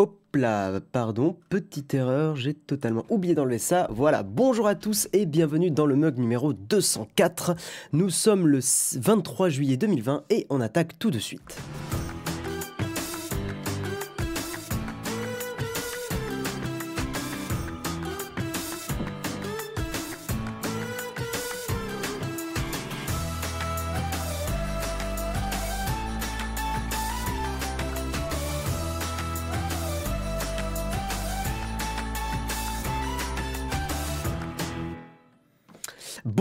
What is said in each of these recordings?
Hop là, pardon, petite erreur, j'ai totalement oublié d'enlever ça. Voilà, bonjour à tous et bienvenue dans le mug numéro 204. Nous sommes le 23 juillet 2020 et on attaque tout de suite.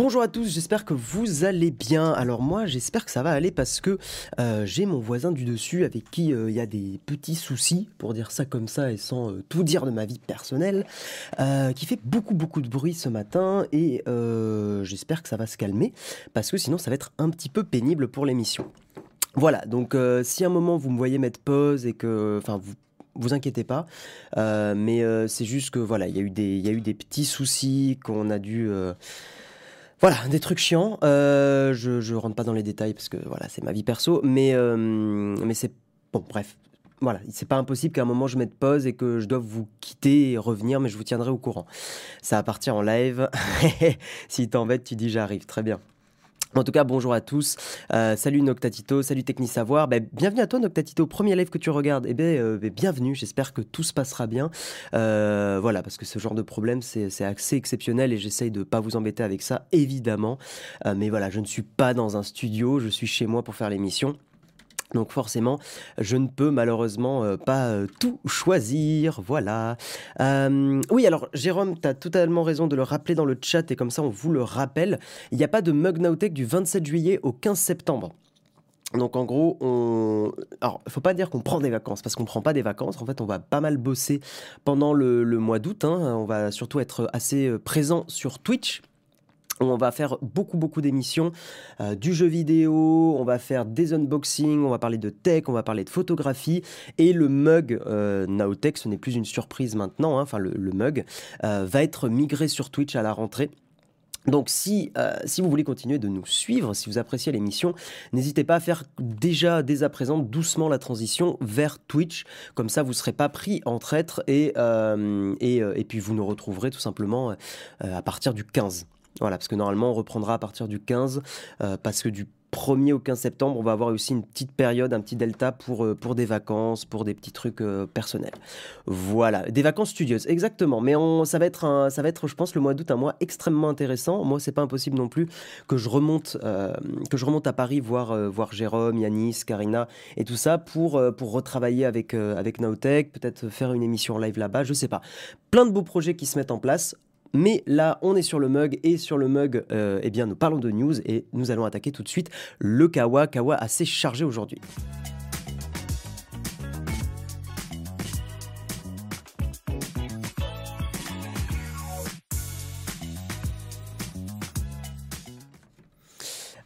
Bonjour à tous, j'espère que vous allez bien. Alors moi, j'espère que ça va aller parce que euh, j'ai mon voisin du dessus avec qui euh, il y a des petits soucis, pour dire ça comme ça et sans euh, tout dire de ma vie personnelle, qui fait beaucoup beaucoup de bruit ce matin et j'espère que ça va se calmer parce que sinon ça va être un petit peu pénible pour l'émission. Voilà, donc si à un moment vous me voyez mettre pause et que, enfin vous vous inquiétez pas. mais c'est juste que voilà, il y y a eu des petits soucis qu'on a dû, voilà, des trucs chiants. Euh, je, je rentre pas dans les détails parce que voilà, c'est ma vie perso, mais euh, mais c'est bon, bref. Voilà, c'est pas impossible qu'à un moment je mette pause et que je doive vous quitter et revenir, mais je vous tiendrai au courant. Ça va partir en live. si t'embête, tu dis j'arrive. Très bien. En tout cas, bonjour à tous. Euh, salut Noctatito, salut Technisavoir. Ben, bienvenue à toi Noctatito, premier live que tu regardes. Eh ben, euh, ben bienvenue, j'espère que tout se passera bien. Euh, voilà, parce que ce genre de problème, c'est assez exceptionnel et j'essaye de pas vous embêter avec ça, évidemment. mais voilà, je ne suis pas dans un studio, je suis chez moi pour faire l'émission. Donc forcément, je ne peux malheureusement euh, pas euh, tout choisir. Voilà. Euh, oui, alors Jérôme, tu as totalement raison de le rappeler dans le chat et comme ça on vous le rappelle. Il n'y a pas de Mug du 27 juillet au 15 septembre. Donc en gros, on... alors faut pas dire qu'on prend des vacances parce qu'on prend pas des vacances. En fait, on va pas mal bosser pendant le, mois d'août. Hein. On va surtout être assez présent sur Twitch on va faire beaucoup beaucoup d'émissions, euh, du jeu vidéo, on va faire des unboxings, on va parler de tech, on va parler de photographie et le mug euh, Nowtech, ce n'est plus une surprise maintenant, hein, enfin le, mug euh, va être migré sur Twitch à la rentrée. Donc si, euh, si vous voulez continuer de nous suivre, si vous appréciez l'émission, n'hésitez pas à faire déjà dès à présent doucement la transition vers Twitch. Comme ça, vous ne serez pas pris en traître et, et, puis vous nous retrouverez tout simplement à partir du 15. Voilà, parce que normalement, on reprendra à partir du 15, euh, parce que du 1er au 15 septembre, on va avoir aussi une petite période, un petit delta pour, euh, pour des vacances, pour des petits trucs euh, personnels. Voilà, des vacances studieuses, exactement. Mais ça, va être ça va être, je pense, le mois d'août, un mois extrêmement intéressant. Moi, c'est pas impossible non plus que je remonte, que je remonte à Paris voir, voir Jérôme, Yanis, Karina et tout ça pour, pour retravailler avec, avec Naotech, peut-être faire une émission live là-bas, je sais pas. Plein de beaux projets qui se mettent en place. Mais là, on est sur le mug et sur le mug, euh, eh bien, nous parlons de news et nous allons attaquer tout de suite le Kawa. Kawa assez chargé aujourd'hui.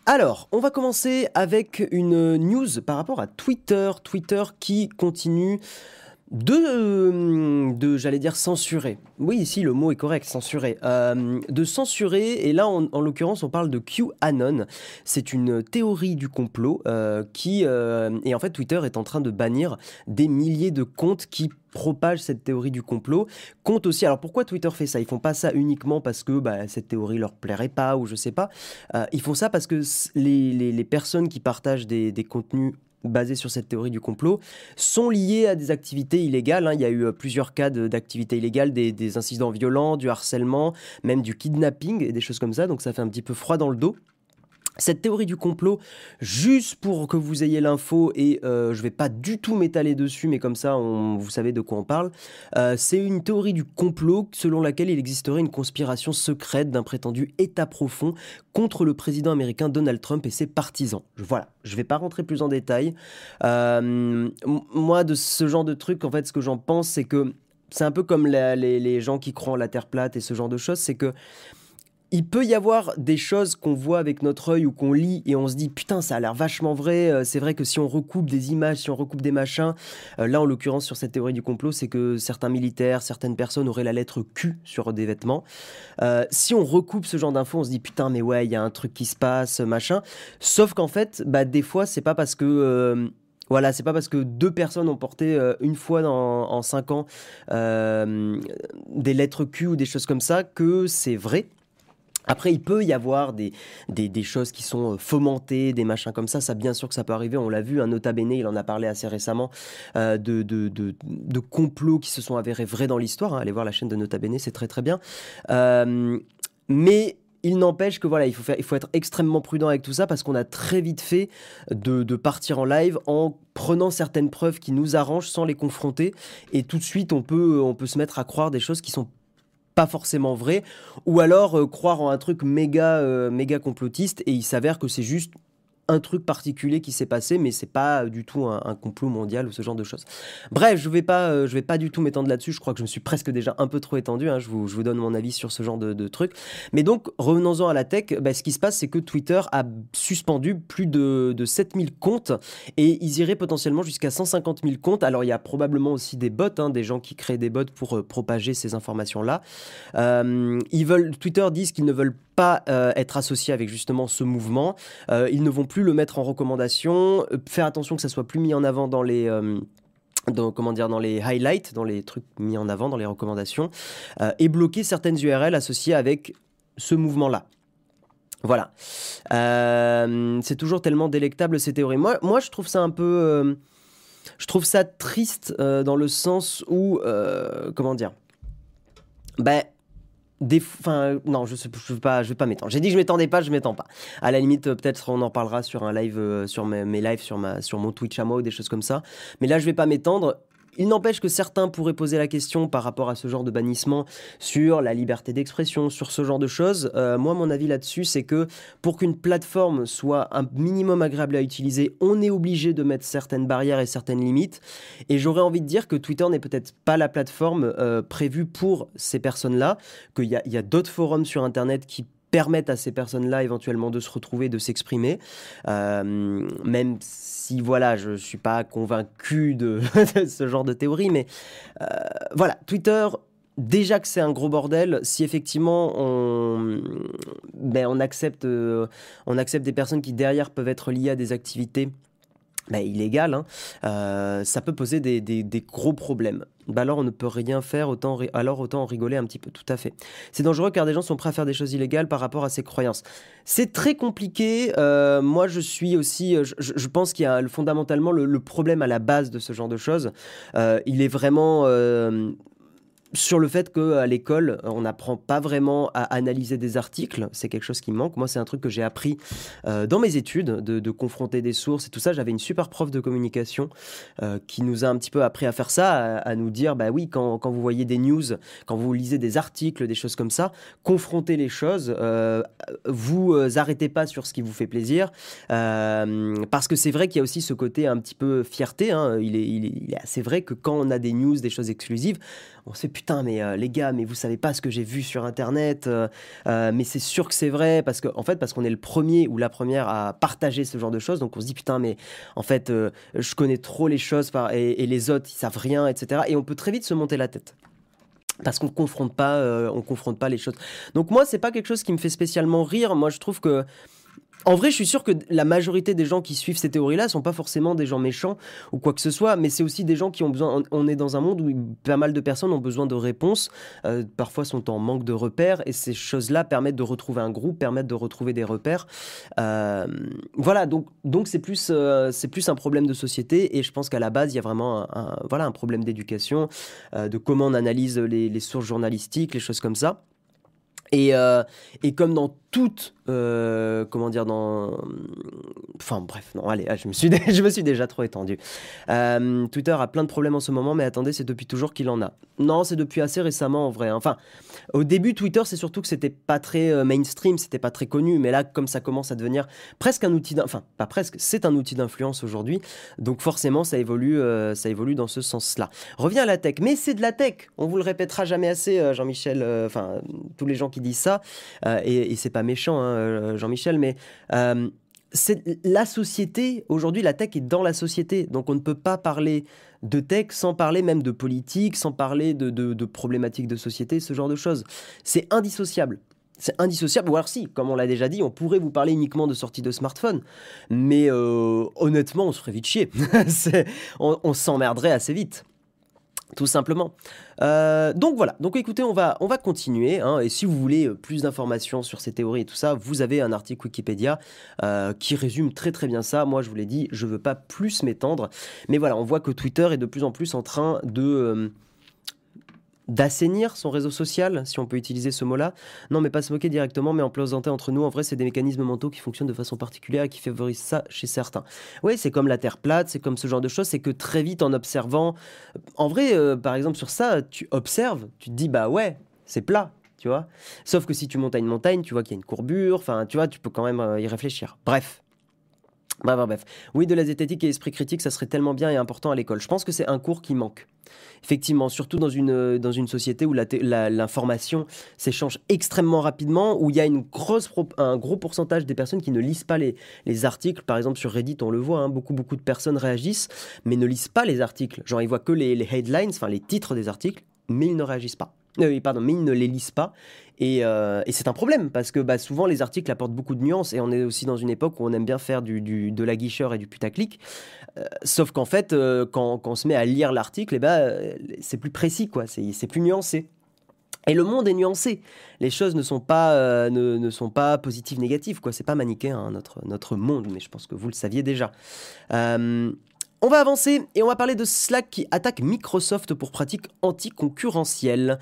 Alors, on va commencer avec une news par rapport à Twitter. Twitter qui continue de, euh, de j'allais dire censurer. Oui, ici le mot est correct, censurer. Euh, de censurer, et là en, l'occurrence on parle de QAnon. C'est une théorie du complot euh, qui, et en fait Twitter est en train de bannir des milliers de comptes qui propagent cette théorie du complot. Compte aussi, alors pourquoi Twitter fait ça? Ils font pas ça uniquement parce que bah, cette théorie leur plairait pas ou je sais pas. ils font ça parce que les, les, personnes qui partagent des, des contenus basés sur cette théorie du complot sont liés à des activités illégales. Hein. Il y a eu euh, plusieurs cas d'activités illégales, des, incidents violents, du harcèlement, même du kidnapping et des choses comme ça. Donc ça fait un petit peu froid dans le dos. Cette théorie du complot, juste pour que vous ayez l'info, et euh, je ne vais pas du tout m'étaler dessus, mais comme ça, vous savez de quoi on parle, euh, c'est une théorie du complot selon laquelle il existerait une conspiration secrète d'un prétendu État profond contre le président américain Donald Trump et ses partisans. Voilà, je ne vais pas rentrer plus en détail. Euh, moi, de ce genre de truc, en fait, ce que j'en pense, c'est que c'est un peu comme les, les gens qui croient en la Terre plate et ce genre de choses, c'est que il peut y avoir des choses qu'on voit avec notre œil ou qu'on lit et on se dit putain ça a l'air vachement vrai. Euh, c'est vrai que si on recoupe des images, si on recoupe des machins, euh, là en l'occurrence sur cette théorie du complot, c'est que certains militaires, certaines personnes auraient la lettre Q sur des vêtements. Euh, si on recoupe ce genre d'infos, on se dit putain mais ouais il y a un truc qui se passe machin. Sauf qu'en fait, bah des fois c'est pas parce que Voilà, c'est pas parce que deux personnes ont porté une fois dans- en cinq ans des lettres Q ou des choses comme ça que c'est vrai. Après, il peut y avoir des, des, choses qui sont euh, fomentées, des machins comme ça. Ça, bien sûr que ça peut arriver. On l'a vu, un Nota Bene, il en a parlé assez récemment, euh, de, de, de, de complots qui se sont avérés vrais dans l'histoire. hein. Allez voir la chaîne de Nota Bene, c'est très très bien. Euh, mais il n'empêche que voilà, il faut, faire, il faut être extrêmement prudent avec tout ça parce qu'on a très vite fait de, de partir en live en prenant certaines preuves qui nous arrangent sans les confronter. Et tout de suite, on peut, on peut se mettre à croire des choses qui sont pas forcément vraies ou alors euh, croire en un truc méga, euh, méga complotiste et il s'avère que c'est juste un truc particulier qui s'est passé, mais c'est pas du tout un, complot mondial ou ce genre de choses. Bref, je vais pas, euh, je vais pas du tout m'étendre là-dessus. Je crois que je me suis presque déjà un peu trop étendu. hein. Je, vous, je vous donne mon avis sur ce genre de, de trucs. Mais donc, revenons-en à la tech. bah, ce qui se passe, c'est que Twitter a suspendu plus de, de 7000 comptes et ils iraient potentiellement jusqu'à 150 000 comptes. Alors, il y a probablement aussi des bots, hein, des gens qui créent des bots pour euh, propager ces informations-là. Euh, ils veulent, Twitter disent qu'ils ne veulent pas euh, être associés avec justement ce mouvement. Euh, ils ne vont plus le mettre en recommandation. Euh, Faire attention que ça soit plus mis en avant dans les comment dire, dans les highlights, dans les trucs mis en avant, dans les recommandations, et bloquer certaines URL associées avec ce mouvement-là. Voilà. C'est toujours tellement délectable ces théories. Moi, moi je trouve ça un peu... je trouve ça triste dans le sens où... comment dire Ben... Enfin, non, je ne je vais pas, je vais pas m'étendre. J'ai dit que je m'étendais pas, je m'étends pas. À la limite, euh, peut-être on en parlera sur un live, euh, sur mes, mes lives, sur, ma, sur mon Twitch à moi ou des choses comme ça. Mais là, je vais pas m'étendre. Il n'empêche que certains pourraient poser la question par rapport à ce genre de bannissement sur la liberté d'expression, sur ce genre de choses. Euh, moi, mon avis là-dessus, c'est que pour qu'une plateforme soit un minimum agréable à utiliser, on est obligé de mettre certaines barrières et certaines limites. Et j'aurais envie de dire que Twitter n'est peut-être pas la plateforme euh, prévue pour ces personnes-là, qu'il y a, a d'autres forums sur Internet qui permettent à ces personnes-là éventuellement de se retrouver, de s'exprimer, Euh, même si voilà, je suis pas convaincu de, ce genre de théorie, mais euh, voilà, Twitter. Déjà que c'est un gros bordel, si effectivement on, ben, accepte, euh, on accepte des personnes qui derrière peuvent être liées à des activités ben, illégales, hein, ça peut poser des gros problèmes. Ben alors on ne peut rien faire, autant, alors autant rigoler un petit peu, tout à fait. C'est dangereux car des gens sont prêts à faire des choses illégales par rapport à ses croyances. C'est très compliqué. euh, moi, je suis aussi. euh, Je, pense qu'il y a le- fondamentalement le, problème à la base de ce genre de choses. euh, il est vraiment. Sur le fait qu'à l'école, on n'apprend pas vraiment à analyser des articles, c'est quelque chose qui me manque. Moi, c'est un truc que j'ai appris euh, dans mes études, de, confronter des sources et tout ça. J'avais une super prof de communication euh, qui nous a un petit peu appris à faire ça, à, nous dire, bah oui, quand, quand vous voyez des news, quand vous lisez des articles, des choses comme ça, confrontez les choses. euh, vous arrêtez pas sur ce qui vous fait plaisir, parce que c'est vrai qu'il y a aussi ce côté un petit peu fierté. hein. Il est assez vrai que quand on a des news, des choses exclusives, on se putain, mais euh, les gars, mais vous savez pas ce que j'ai vu sur internet, euh, euh, mais c'est sûr que c'est vrai, parce que en fait, parce qu'on est le premier ou la première à partager ce genre de choses, donc on se dit putain, mais en fait, je connais trop les choses et, les autres, ils savent rien, etc. Et on peut très vite se monter la tête. Parce qu'on confronte pas, on confronte pas les choses. Donc moi, c'est pas quelque chose qui me fait spécialement rire. Moi, je trouve que en vrai, je suis sûr que la majorité des gens qui suivent ces théories-là sont pas forcément des gens méchants ou quoi que ce soit, mais c'est aussi des gens qui ont besoin. On est dans un monde où pas mal de personnes ont besoin de réponses, euh, parfois sont en manque de repères, et ces choses-là permettent de retrouver un groupe, permettent de retrouver des repères. Euh, voilà, donc donc c'est plus euh, c'est plus un problème de société, et je pense qu'à la base il y a vraiment un, voilà un problème d'éducation, de comment on analyse les, sources journalistiques, les choses comme ça. Et, et comme dans toute, euh, comment dire, dans... Enfin bref, non, allez, ah, je me suis, je me suis déjà trop étendu. Euh, Twitter a plein de problèmes en ce moment, mais attendez, c'est depuis toujours qu'il en a. Non, c'est depuis assez récemment en vrai. hein. Enfin, au début, Twitter, c'est surtout que c'était pas très euh, mainstream, c'était pas très connu, mais là, comme ça commence à devenir presque un outil, enfin pas presque, c'est un outil d'influence aujourd'hui, donc forcément, ça évolue, euh, ça évolue dans ce sens-là. Revient à la tech, mais c'est de la tech. On vous le répétera jamais assez, euh, Jean-Michel. Enfin, tous les gens qui disent ça, et, et c'est pas méchant, hein, euh, Jean-Michel, mais euh, c'est la société. Aujourd'hui, la tech est dans la société, donc on ne peut pas parler de tech sans parler même de politique, sans parler de, problématiques de société, ce genre de choses. C'est indissociable. c'est indissociable. Ou alors si, comme on l'a déjà dit, on pourrait vous parler uniquement de sortie de smartphone. Mais euh, honnêtement, on se ferait vite chier. on, on s'emmerderait assez vite tout simplement. Euh, donc voilà, donc écoutez, on va, on va continuer. Hein. et si vous voulez euh, plus d'informations sur ces théories et tout ça, vous avez un article Wikipédia euh, qui résume très très bien ça. Moi, je vous l'ai dit, je veux pas plus m'étendre. Mais voilà, on voit que Twitter est de plus en plus en train de d'assainir son réseau social, si on peut utiliser ce mot-là. Non, mais pas se moquer directement, mais en plaisanter entre nous. En vrai, c'est des mécanismes mentaux qui fonctionnent de façon particulière et qui favorisent ça chez certains. Oui, c'est comme la Terre plate, c'est comme ce genre de choses. C'est que très vite, en observant... En vrai, euh, par exemple, sur ça, tu observes, tu te dis, bah ouais, c'est plat. Tu vois Sauf que si tu montes à une montagne, tu vois qu'il y a une courbure, enfin, tu vois, tu peux quand même euh, y réfléchir. Bref, Bref, bref. Oui, de la zététique et esprit critique, ça serait tellement bien et important à l'école. Je pense que c'est un cours qui manque. Effectivement, surtout dans une, dans une société où l'information s'échange extrêmement rapidement, où il y a une grosse un gros pourcentage des personnes qui ne lisent pas les, les articles. Par exemple, sur Reddit, on le voit, hein, beaucoup, beaucoup de personnes réagissent, mais ne lisent pas les articles. Genre, ils voient que les, les headlines, enfin les titres des articles, mais ils ne réagissent pas. Euh, pardon, mais ils ne les lisent pas. Euh, et, c'est un problème parce que bah, souvent les articles apportent beaucoup de nuances et on est aussi dans une époque où on aime bien faire de la guicheur et du putaclic. Euh, sauf qu'en fait, quand, on se met à lire l'article, eh ben, c'est plus précis. C'est plus nuancé. Et le monde est nuancé. Les choses ne sont pas, positives, négatives. quoi. C'est pas manichéen, hein, notre monde, mais je pense que vous le saviez déjà. On va avancer et on va parler de Slack qui attaque Microsoft pour pratiques anticoncurrentielles.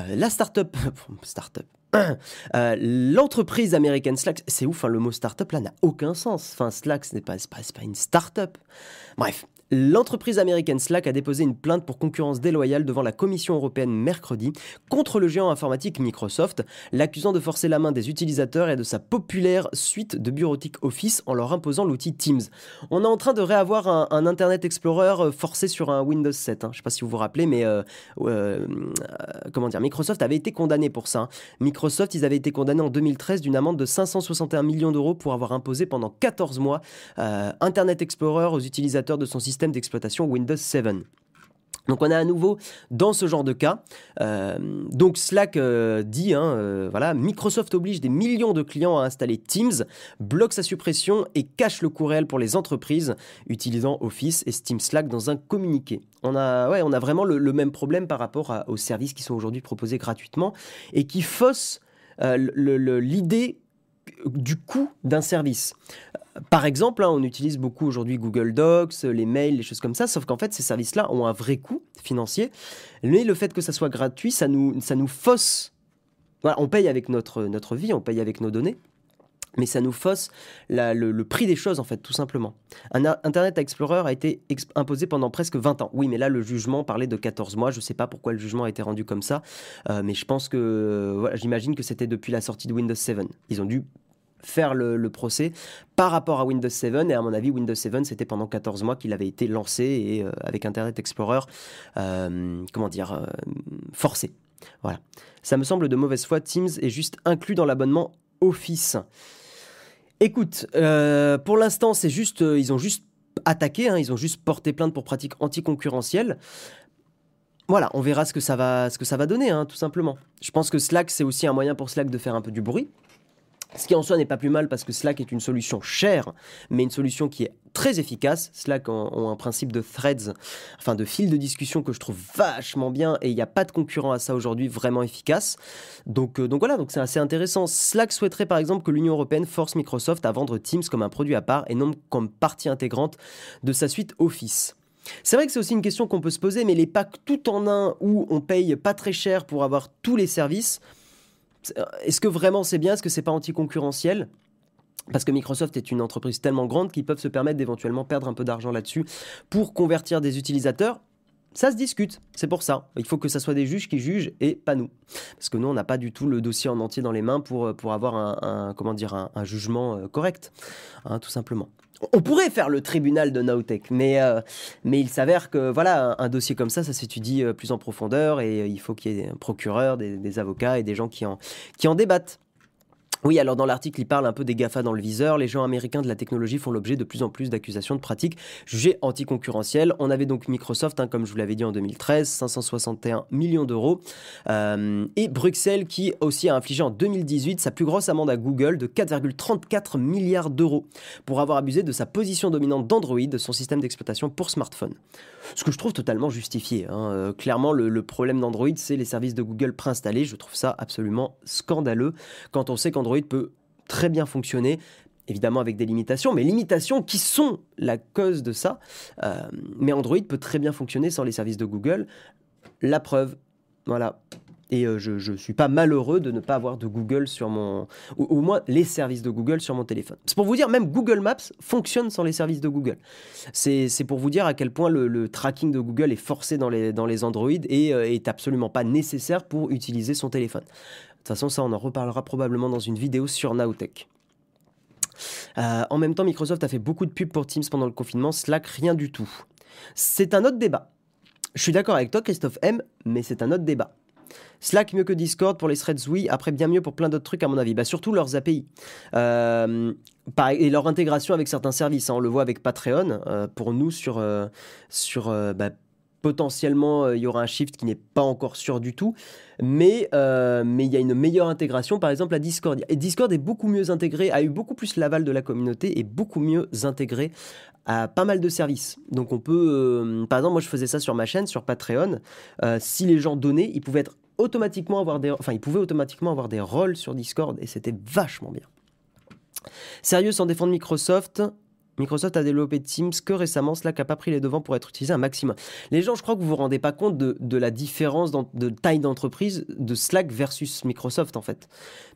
Euh, la startup, startup, euh, l'entreprise américaine Slack, c'est ouf, hein, le mot startup là n'a aucun sens. Enfin, Slack, ce n'est pas, pas, pas une startup. Bref, L'entreprise américaine Slack a déposé une plainte pour concurrence déloyale devant la Commission européenne mercredi contre le géant informatique Microsoft, l'accusant de forcer la main des utilisateurs et de sa populaire suite de bureautique Office en leur imposant l'outil Teams. On est en train de réavoir un, Internet Explorer euh, forcé sur un Windows 7. Hein. Je ne sais pas si vous vous rappelez, mais euh, euh, comment dire, Microsoft avait été condamné pour ça. Hein. Microsoft, ils avaient été condamnés en 2013 d'une amende de 561 millions d'euros pour avoir imposé pendant 14 mois Internet Explorer aux utilisateurs de son système d'exploitation Windows 7. Donc on est à nouveau dans ce genre de cas. Euh, donc Slack euh, dit, hein, euh, voilà, Microsoft oblige des millions de clients à installer Teams, bloque sa suppression et cache le coût réel pour les entreprises utilisant Office et Steam Slack dans un communiqué. On a, ouais, on a vraiment le, même problème par rapport aux services qui sont aujourd'hui proposés gratuitement et qui faussent l'idée du coût d'un service. Par exemple, hein, on utilise beaucoup aujourd'hui Google Docs, les mails, les choses comme ça, sauf qu'en fait, ces services-là ont un vrai coût financier. Mais le fait que ça soit gratuit, ça nous, ça nous fausse. Voilà, on paye avec notre, notre vie, on paye avec nos données. Mais ça nous fausse le, prix des choses, en fait, tout simplement. Internet Explorer a été imposé pendant presque 20 ans. Oui, mais là, le jugement parlait de 14 mois. Je ne sais pas pourquoi le jugement a été rendu comme ça. Euh, mais je pense que, voilà, j'imagine que c'était depuis la sortie de Windows 7. Ils ont dû faire le, procès par rapport à Windows 7. Et à mon avis, Windows 7, c'était pendant 14 mois qu'il avait été lancé et euh, avec Internet Explorer, euh, comment dire, forcé. Voilà. Ça me semble de mauvaise foi. Teams est juste inclus dans l'abonnement Office. Écoute, pour l'instant, c'est juste, ils ont juste attaqué, hein, ils ont juste porté plainte pour pratique anticoncurrentielle. Voilà, on verra ce que ça va, ce que ça va donner, hein, tout simplement. Je pense que Slack, c'est aussi un moyen pour Slack de faire un peu du bruit. Ce qui en soi n'est pas plus mal parce que Slack est une solution chère, mais une solution qui est très efficace. Slack ont un principe de threads, enfin de fil de discussion que je trouve vachement bien et il n'y a pas de concurrent à ça aujourd'hui vraiment efficace. Donc, euh, donc voilà, donc c'est assez intéressant. Slack souhaiterait par exemple que l'Union européenne force Microsoft à vendre Teams comme un produit à part et non comme partie intégrante de sa suite Office. C'est vrai que c'est aussi une question qu'on peut se poser, mais les packs tout en un où on paye pas très cher pour avoir tous les services, est-ce que vraiment c'est bien? Est-ce que c'est pas anticoncurrentiel? Parce que Microsoft est une entreprise tellement grande qu'ils peuvent se permettre d'éventuellement perdre un peu d'argent là-dessus pour convertir des utilisateurs. Ça se discute, c'est pour ça. Il faut que ce soit des juges qui jugent et pas nous. Parce que nous, on n'a pas du tout le dossier en entier dans les mains pour, pour avoir un, comment dire, un, jugement euh, correct, hein, tout simplement. On pourrait faire le tribunal de Nowtech, mais, euh, mais il s'avère que voilà, un, dossier comme ça, ça s'étudie euh, plus en profondeur et euh, il faut qu'il y ait un procureur, des, avocats et des gens qui en, qui en débattent. Oui, alors dans l'article, il parle un peu des GAFA dans le viseur. Les gens américains de la technologie font l'objet de plus en plus d'accusations de pratiques jugées anticoncurrentielles. On avait donc Microsoft, hein, comme je vous l'avais dit en 2013, 561 millions d'euros. Euh, et Bruxelles qui aussi a infligé en 2018 sa plus grosse amende à Google de 4,34 milliards d'euros pour avoir abusé de sa position dominante d'Android, son système d'exploitation pour smartphone. Ce que je trouve totalement justifié. Hein. Euh, clairement, le, problème d'Android, c'est les services de Google préinstallés. Je trouve ça absolument scandaleux quand on sait qu'Android peut très bien fonctionner, évidemment avec des limitations, mais limitations qui sont la cause de ça. Euh, mais Android peut très bien fonctionner sans les services de Google. La preuve, voilà. Et euh, je ne suis pas malheureux de ne pas avoir de Google sur mon... Ou au moins les services de Google sur mon téléphone. C'est pour vous dire, même Google Maps fonctionne sans les services de Google. C'est pour vous dire à quel point le, tracking de Google est forcé dans les, dans les Android et euh, est absolument pas nécessaire pour utiliser son téléphone. De toute façon, ça, on en reparlera probablement dans une vidéo sur Nowtech. Euh, en même temps, Microsoft a fait beaucoup de pubs pour Teams pendant le confinement, Slack, rien du tout. C'est un autre débat. Je suis d'accord avec toi, Christophe M, mais c'est un autre débat. Slack mieux que Discord pour les threads, oui. Après, bien mieux pour plein d'autres trucs, à mon avis. Bah, surtout leurs API. Euh, et leur intégration avec certains services. Hein. On le voit avec Patreon. Euh, pour nous, sur, sur bah, potentiellement euh, il y aura un shift qui n'est pas encore sûr du tout, mais euh, mais il y a une meilleure intégration par exemple à Discord. Et Discord est beaucoup mieux intégré, a eu beaucoup plus l'aval de la communauté et beaucoup mieux intégré à pas mal de services. Donc on peut, euh, par exemple moi je faisais ça sur ma chaîne, sur Patreon, si les gens donnaient, ils pouvaient être automatiquement avoir des, enfin ils pouvaient automatiquement avoir des rôles sur Discord et c'était vachement bien. Sérieux sans défendre Microsoft, Microsoft a développé Teams que récemment, Slack n'a pas pris les devants pour être utilisé un maximum. Les gens, je crois que vous vous rendez pas compte de, la différence de taille d'entreprise de Slack versus Microsoft en fait.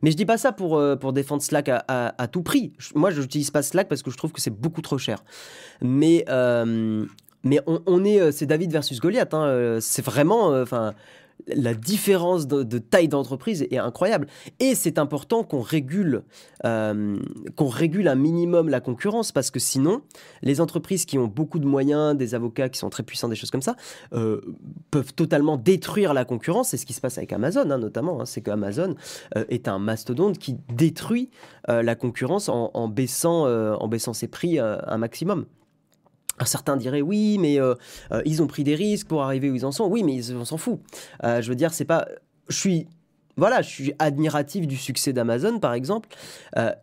Mais je dis pas ça pour, euh, pour défendre Slack à, tout prix. Moi, je n'utilise pas Slack parce que je trouve que c'est beaucoup trop cher. Mais euh, mais on, est, euh, c'est David versus Goliath. Hein, c'est vraiment, la différence de, taille d'entreprise est incroyable. Et c'est important qu'on régule, euh, régule un minimum la concurrence, parce que sinon, les entreprises qui ont beaucoup de moyens, des avocats qui sont très puissants, des choses comme ça, euh, peuvent totalement détruire la concurrence. C'est ce qui se passe avec Amazon, hein, notamment. Hein. c'est qu'Amazon euh, est un mastodonte qui détruit la concurrence en, baissant, en baissant ses prix un maximum. Certains diraient oui, mais euh, euh, ils ont pris des risques pour arriver où ils en sont. Oui, mais on s'en fout. Euh, je veux dire, c'est pas. Je suis. Voilà, je suis admiratif du succès d'Amazon, par exemple.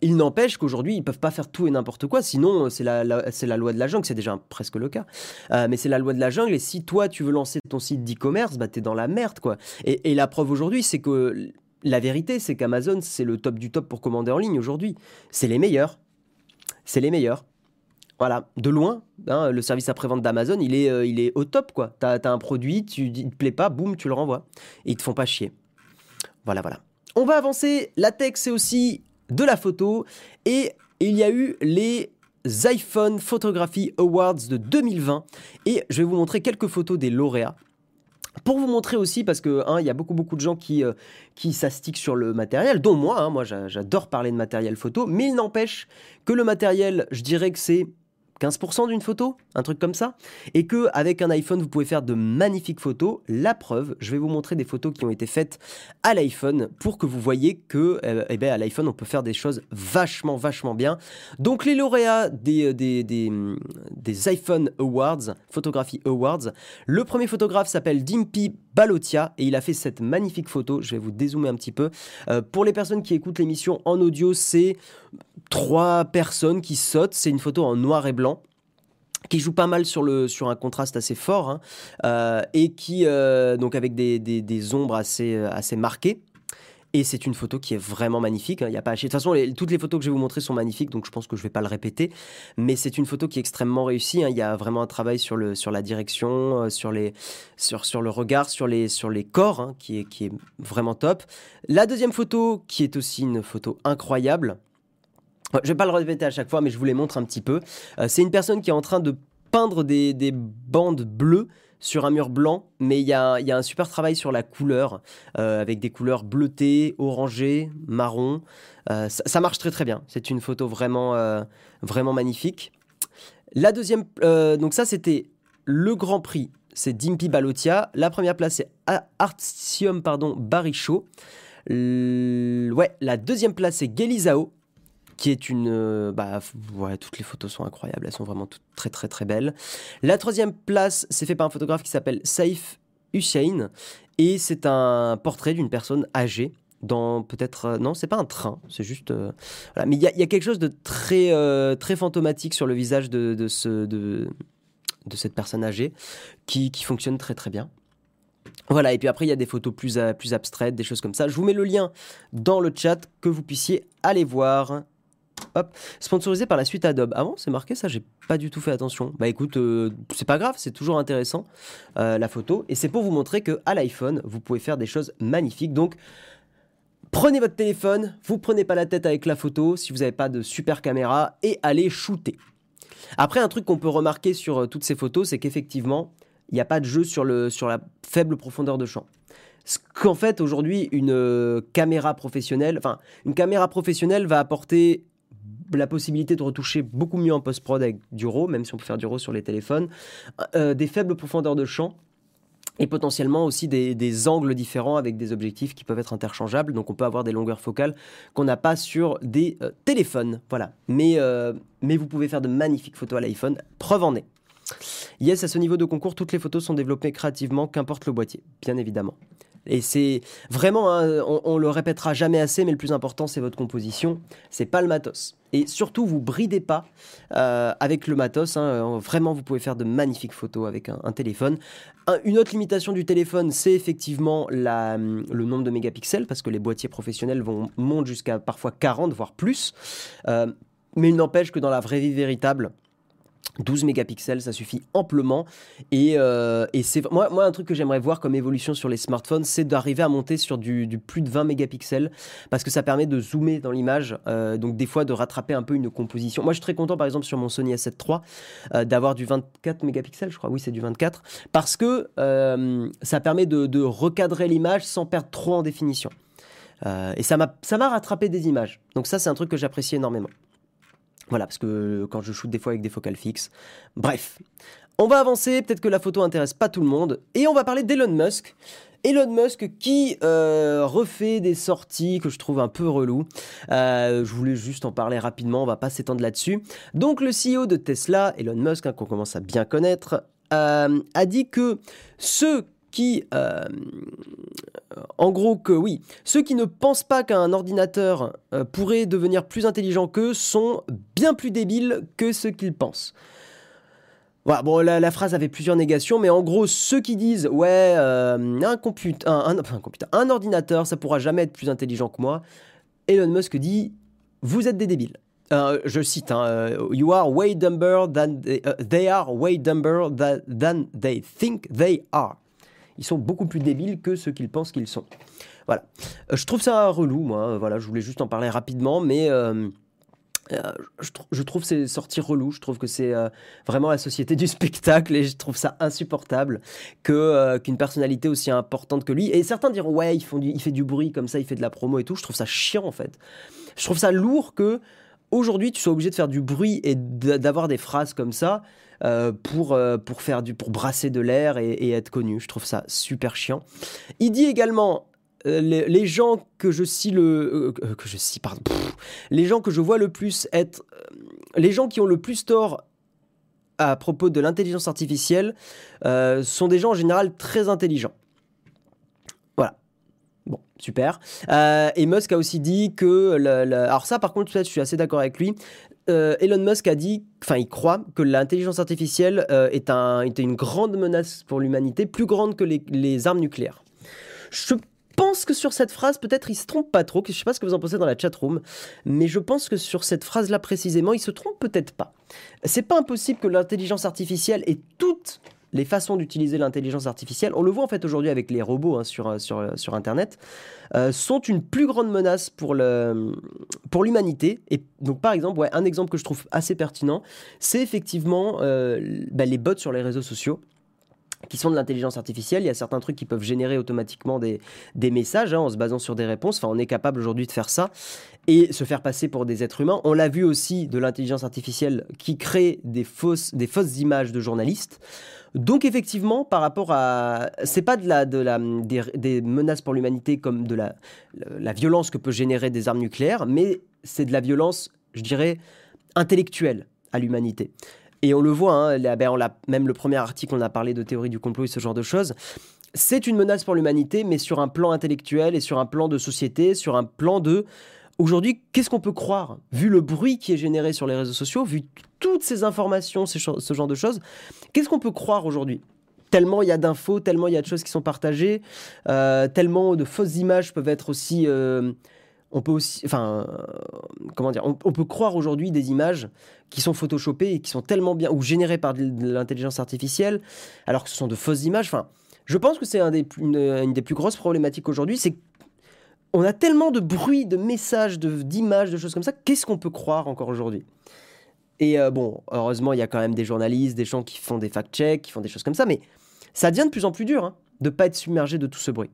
il n'empêche qu'aujourd'hui, ils peuvent pas faire tout et n'importe quoi. Sinon, c'est la, la loi de la jungle. C'est déjà presque le cas. mais c'est la loi de la jungle. Et si toi, tu veux lancer ton site d'e-commerce, bah, tu es dans la merde, quoi. Et la preuve aujourd'hui, c'est que la vérité, c'est qu'Amazon, c'est le top du top pour commander en ligne aujourd'hui. C'est les meilleurs. C'est les meilleurs. Voilà, de loin, hein, le service après-vente d'Amazon, il est, euh, il est au top, quoi. Tu as, un produit, tu, il te plaît pas, boum, tu le renvoies. Et ils te font pas chier. Voilà, voilà. On va avancer. La tech, c'est aussi de la photo. Et il y a eu les iPhone Photography Awards de 2020. Et je vais vous montrer quelques photos des lauréats. Pour vous montrer aussi, parce que hein, il y a beaucoup beaucoup de gens qui, euh, qui s'astiquent sur le matériel, dont moi, hein, moi j'adore parler de matériel photo, mais il n'empêche que le matériel, je dirais que c'est 15% d'une photo, un truc comme ça, et que avec un iPhone vous pouvez faire de magnifiques photos. La preuve, je vais vous montrer des photos qui ont été faites à l'iPhone pour que vous voyez que, euh, eh ben, à l'iPhone on peut faire des choses vachement vachement bien. Donc les lauréats des, euh, des iPhone Awards, Photography Awards, le premier photographe s'appelle Dimpy Balotia et il a fait cette magnifique photo. Je vais vous dézoomer un petit peu. Euh, pour les personnes qui écoutent l'émission en audio, c'est trois personnes qui sautent. C'est une photo en noir et blanc qui joue pas mal sur, le, sur un contraste assez fort hein, euh, et qui euh, donc avec des, des, ombres assez, assez marquées. Et c'est une photo qui est vraiment magnifique. Hein. Il y a pas De toute façon, toutes les photos que je vais vous montrer sont magnifiques, donc je pense que je ne vais pas le répéter. Mais c'est une photo qui est extrêmement réussie. Hein. Il y a vraiment un travail sur, le, sur la direction, euh, sur, les, sur, sur le regard, sur les, sur les corps, hein, qui, est, qui est vraiment top. La deuxième photo, qui est aussi une photo incroyable. Je vais pas le répéter à chaque fois, mais je vous les montre un petit peu. Euh, c'est une personne qui est en train de peindre des, des bandes bleues sur un mur blanc, mais il y a, un super travail sur la couleur, euh, avec des couleurs bleutées, orangées, marron. Euh, ça, marche très très bien. C'est une photo vraiment, vraiment magnifique. La deuxième, donc ça c'était le Grand Prix, c'est Dimpy Balotia. La première place c'est Artium pardon Barichot. ouais, la deuxième place, c'est Gelizao, qui est une... Euh, bah, toutes les photos sont incroyables, elles sont vraiment toutes très très très belles. La troisième place, c'est fait par un photographe qui s'appelle Saif Hussein, et c'est un portrait d'une personne âgée dans peut-être euh, non c'est pas un train c'est juste euh, voilà. mais il y, a quelque chose de très très fantomatique sur le visage de, de, de cette personne âgée qui, qui fonctionne très très bien voilà, et puis après, il y a des photos plus, plus abstraites, des choses comme ça. Je vous mets le lien dans le chat que vous puissiez aller voir. Sponsorisé par la suite Adobe. Ah bon, c'est marqué ça, j'ai pas du tout fait attention. Bah écoute, euh, c'est pas grave, c'est toujours intéressant euh, la photo. Et c'est pour vous montrer que à l'iPhone, vous pouvez faire des choses magnifiques. Donc, prenez votre téléphone, vous prenez pas la tête avec la photo si vous n'avez pas de super caméra et allez shooter. Après, un truc qu'on peut remarquer sur euh, toutes ces photos, c'est qu'effectivement, il n'y a pas de jeu sur, le, sur la faible profondeur de champ. Ce qu'en fait, aujourd'hui, une caméra professionnelle, enfin, une caméra professionnelle va apporter la possibilité de retoucher beaucoup mieux en post-prod avec du RAW, même si on peut faire du RAW sur les téléphones, euh, des faibles profondeurs de champ et potentiellement aussi des, angles différents avec des objectifs qui peuvent être interchangeables. Donc on peut avoir des longueurs focales qu'on n'a pas sur des euh, téléphones. Voilà. Mais, euh, mais vous pouvez faire de magnifiques photos à l'iPhone. Preuve en est. Yes, à ce niveau de concours, toutes les photos sont développées créativement, qu'importe le boîtier, bien évidemment. Et c'est vraiment, hein, on, le répétera jamais assez, mais le plus important, c'est votre composition, c'est pas le matos. Et surtout, vous bridez pas euh, avec le matos. Hein. vraiment, vous pouvez faire de magnifiques photos avec un, téléphone. une autre limitation du téléphone, c'est effectivement le nombre de mégapixels, parce que les boîtiers professionnels vont monter jusqu'à parfois 40, voire plus. Euh, mais il n'empêche que dans la vraie vie véritable, 12 mégapixels, ça suffit amplement. Et, euh, et c'est moi, moi, un truc que j'aimerais voir comme évolution sur les smartphones, c'est d'arriver à monter sur du, plus de 20 mégapixels parce que ça permet de zoomer dans l'image, euh, donc des fois de rattraper un peu une composition. Moi, je suis très content, par exemple, sur mon Sony A7 III, euh, d'avoir du 24 mégapixels, je crois. Oui, c'est du 24 parce que ça permet de, de recadrer l'image sans perdre trop en définition. et ça m'a rattrapé des images. Donc ça, c'est un truc que j'apprécie énormément. Voilà, parce que quand je shoote des fois avec des focales fixes. Bref, on va avancer, peut-être que la photo intéresse pas tout le monde, et on va parler d'Elon Musk. Elon Musk qui euh, refait des sorties que je trouve un peu relou. Euh, je voulais juste en parler rapidement, on va pas s'étendre là-dessus. Donc le CEO de Tesla, Elon Musk, hein, qu'on commence à bien connaître, euh, a dit que ceux qui, en gros, que oui, ceux qui ne pensent pas qu'un ordinateur euh, pourrait devenir plus intelligent qu'eux sont bien plus débiles que ceux qu'ils pensent. Voilà, bon, la, phrase avait plusieurs négations, mais en gros, ceux qui disent ouais, euh, un, un, ordinateur, ça pourra jamais être plus intelligent que moi, Elon Musk dit vous êtes des débiles. je cite, hein, You are way dumber than they, are way dumber than they think they are ils sont beaucoup plus débiles que ce qu'ils pensent qu'ils sont. Voilà. Euh, je trouve ça relou, moi. Voilà, je voulais juste en parler rapidement, mais euh, euh, je, trouve ces sorties relou. Je trouve que c'est vraiment la société du spectacle et je trouve ça insupportable que qu'une personnalité aussi importante que lui. Et certains diront ouais, il fait du bruit comme ça, il fait de la promo et tout. Je trouve ça chiant en fait. Je trouve ça lourd que aujourd'hui tu sois obligé de faire du bruit et d'avoir des phrases comme ça. Euh, pour, euh, pour, faire du, pour brasser de l'air et, être connu. Je trouve ça super chiant. Il dit également euh, les, gens que je cite le que je cite pardon les gens que je vois le plus être les gens qui ont le plus tort à propos de l'intelligence artificielle sont des gens en général très intelligents. Bon, super. et Musk a aussi dit que... alors ça, par contre, je suis assez d'accord avec lui. Euh, Elon Musk a dit, enfin il croit que l'intelligence artificielle euh, est, un, une grande menace pour l'humanité, plus grande que les, armes nucléaires. Je pense que sur cette phrase, peut-être il se trompe pas trop, je sais pas ce que vous en pensez dans la chatroom, mais je pense que sur cette phrase-là précisément, il se trompe peut-être pas. C'est pas impossible que l'intelligence artificielle ait toutes les façons d'utiliser l'intelligence artificielle, on le voit en fait aujourd'hui avec les robots hein, sur, sur, sur Internet, euh, sont une plus grande menace pour l'humanité. Pour et donc par exemple, ouais, un exemple que je trouve assez pertinent, c'est effectivement euh, bah, les bots sur les réseaux sociaux qui sont de l'intelligence artificielle. Il y a certains trucs qui peuvent générer automatiquement des, des messages hein, en se basant sur des réponses. Enfin, on est capable aujourd'hui de faire ça. et se faire passer pour des êtres humains. On l'a vu aussi de l'intelligence artificielle qui crée des fausses, des fausses images de journalistes. Donc effectivement, par rapport à, c'est pas de la, de la, des, menaces pour l'humanité comme de la, la violence que peut générer des armes nucléaires, mais c'est de la violence, je dirais, intellectuelle à l'humanité. Et on le voit, hein, ben, on même le premier article, on a parlé de théorie du complot et ce genre de choses. C'est une menace pour l'humanité, mais sur un plan intellectuel et sur un plan de société, sur un plan de Aujourd'hui, qu'est-ce qu'on peut croire Vu le bruit qui est généré sur les réseaux sociaux, vu toutes ces informations, ce genre de choses, qu'est-ce qu'on peut croire aujourd'hui? Tellement il y a d'infos, tellement il y a de choses qui sont partagées, euh, tellement de fausses images peuvent être aussi... Euh, on peut aussi... Enfin, euh, comment dire on, peut croire aujourd'hui des images qui sont photoshopées et qui sont tellement bien... ou générées par de l'intelligence artificielle, alors que ce sont de fausses images. Enfin, je pense que c'est un une, une des plus grosses problématiques aujourd'hui, c'est on a tellement de bruit, de messages, d'images, de, choses comme ça. Qu'est-ce qu'on peut croire encore aujourd'hui? Et euh, bon, heureusement, il y a quand même des journalistes, des gens qui font des fact-checks, qui font des choses comme ça, mais ça devient de plus en plus dur hein, de ne pas être submergé de tout ce bruit.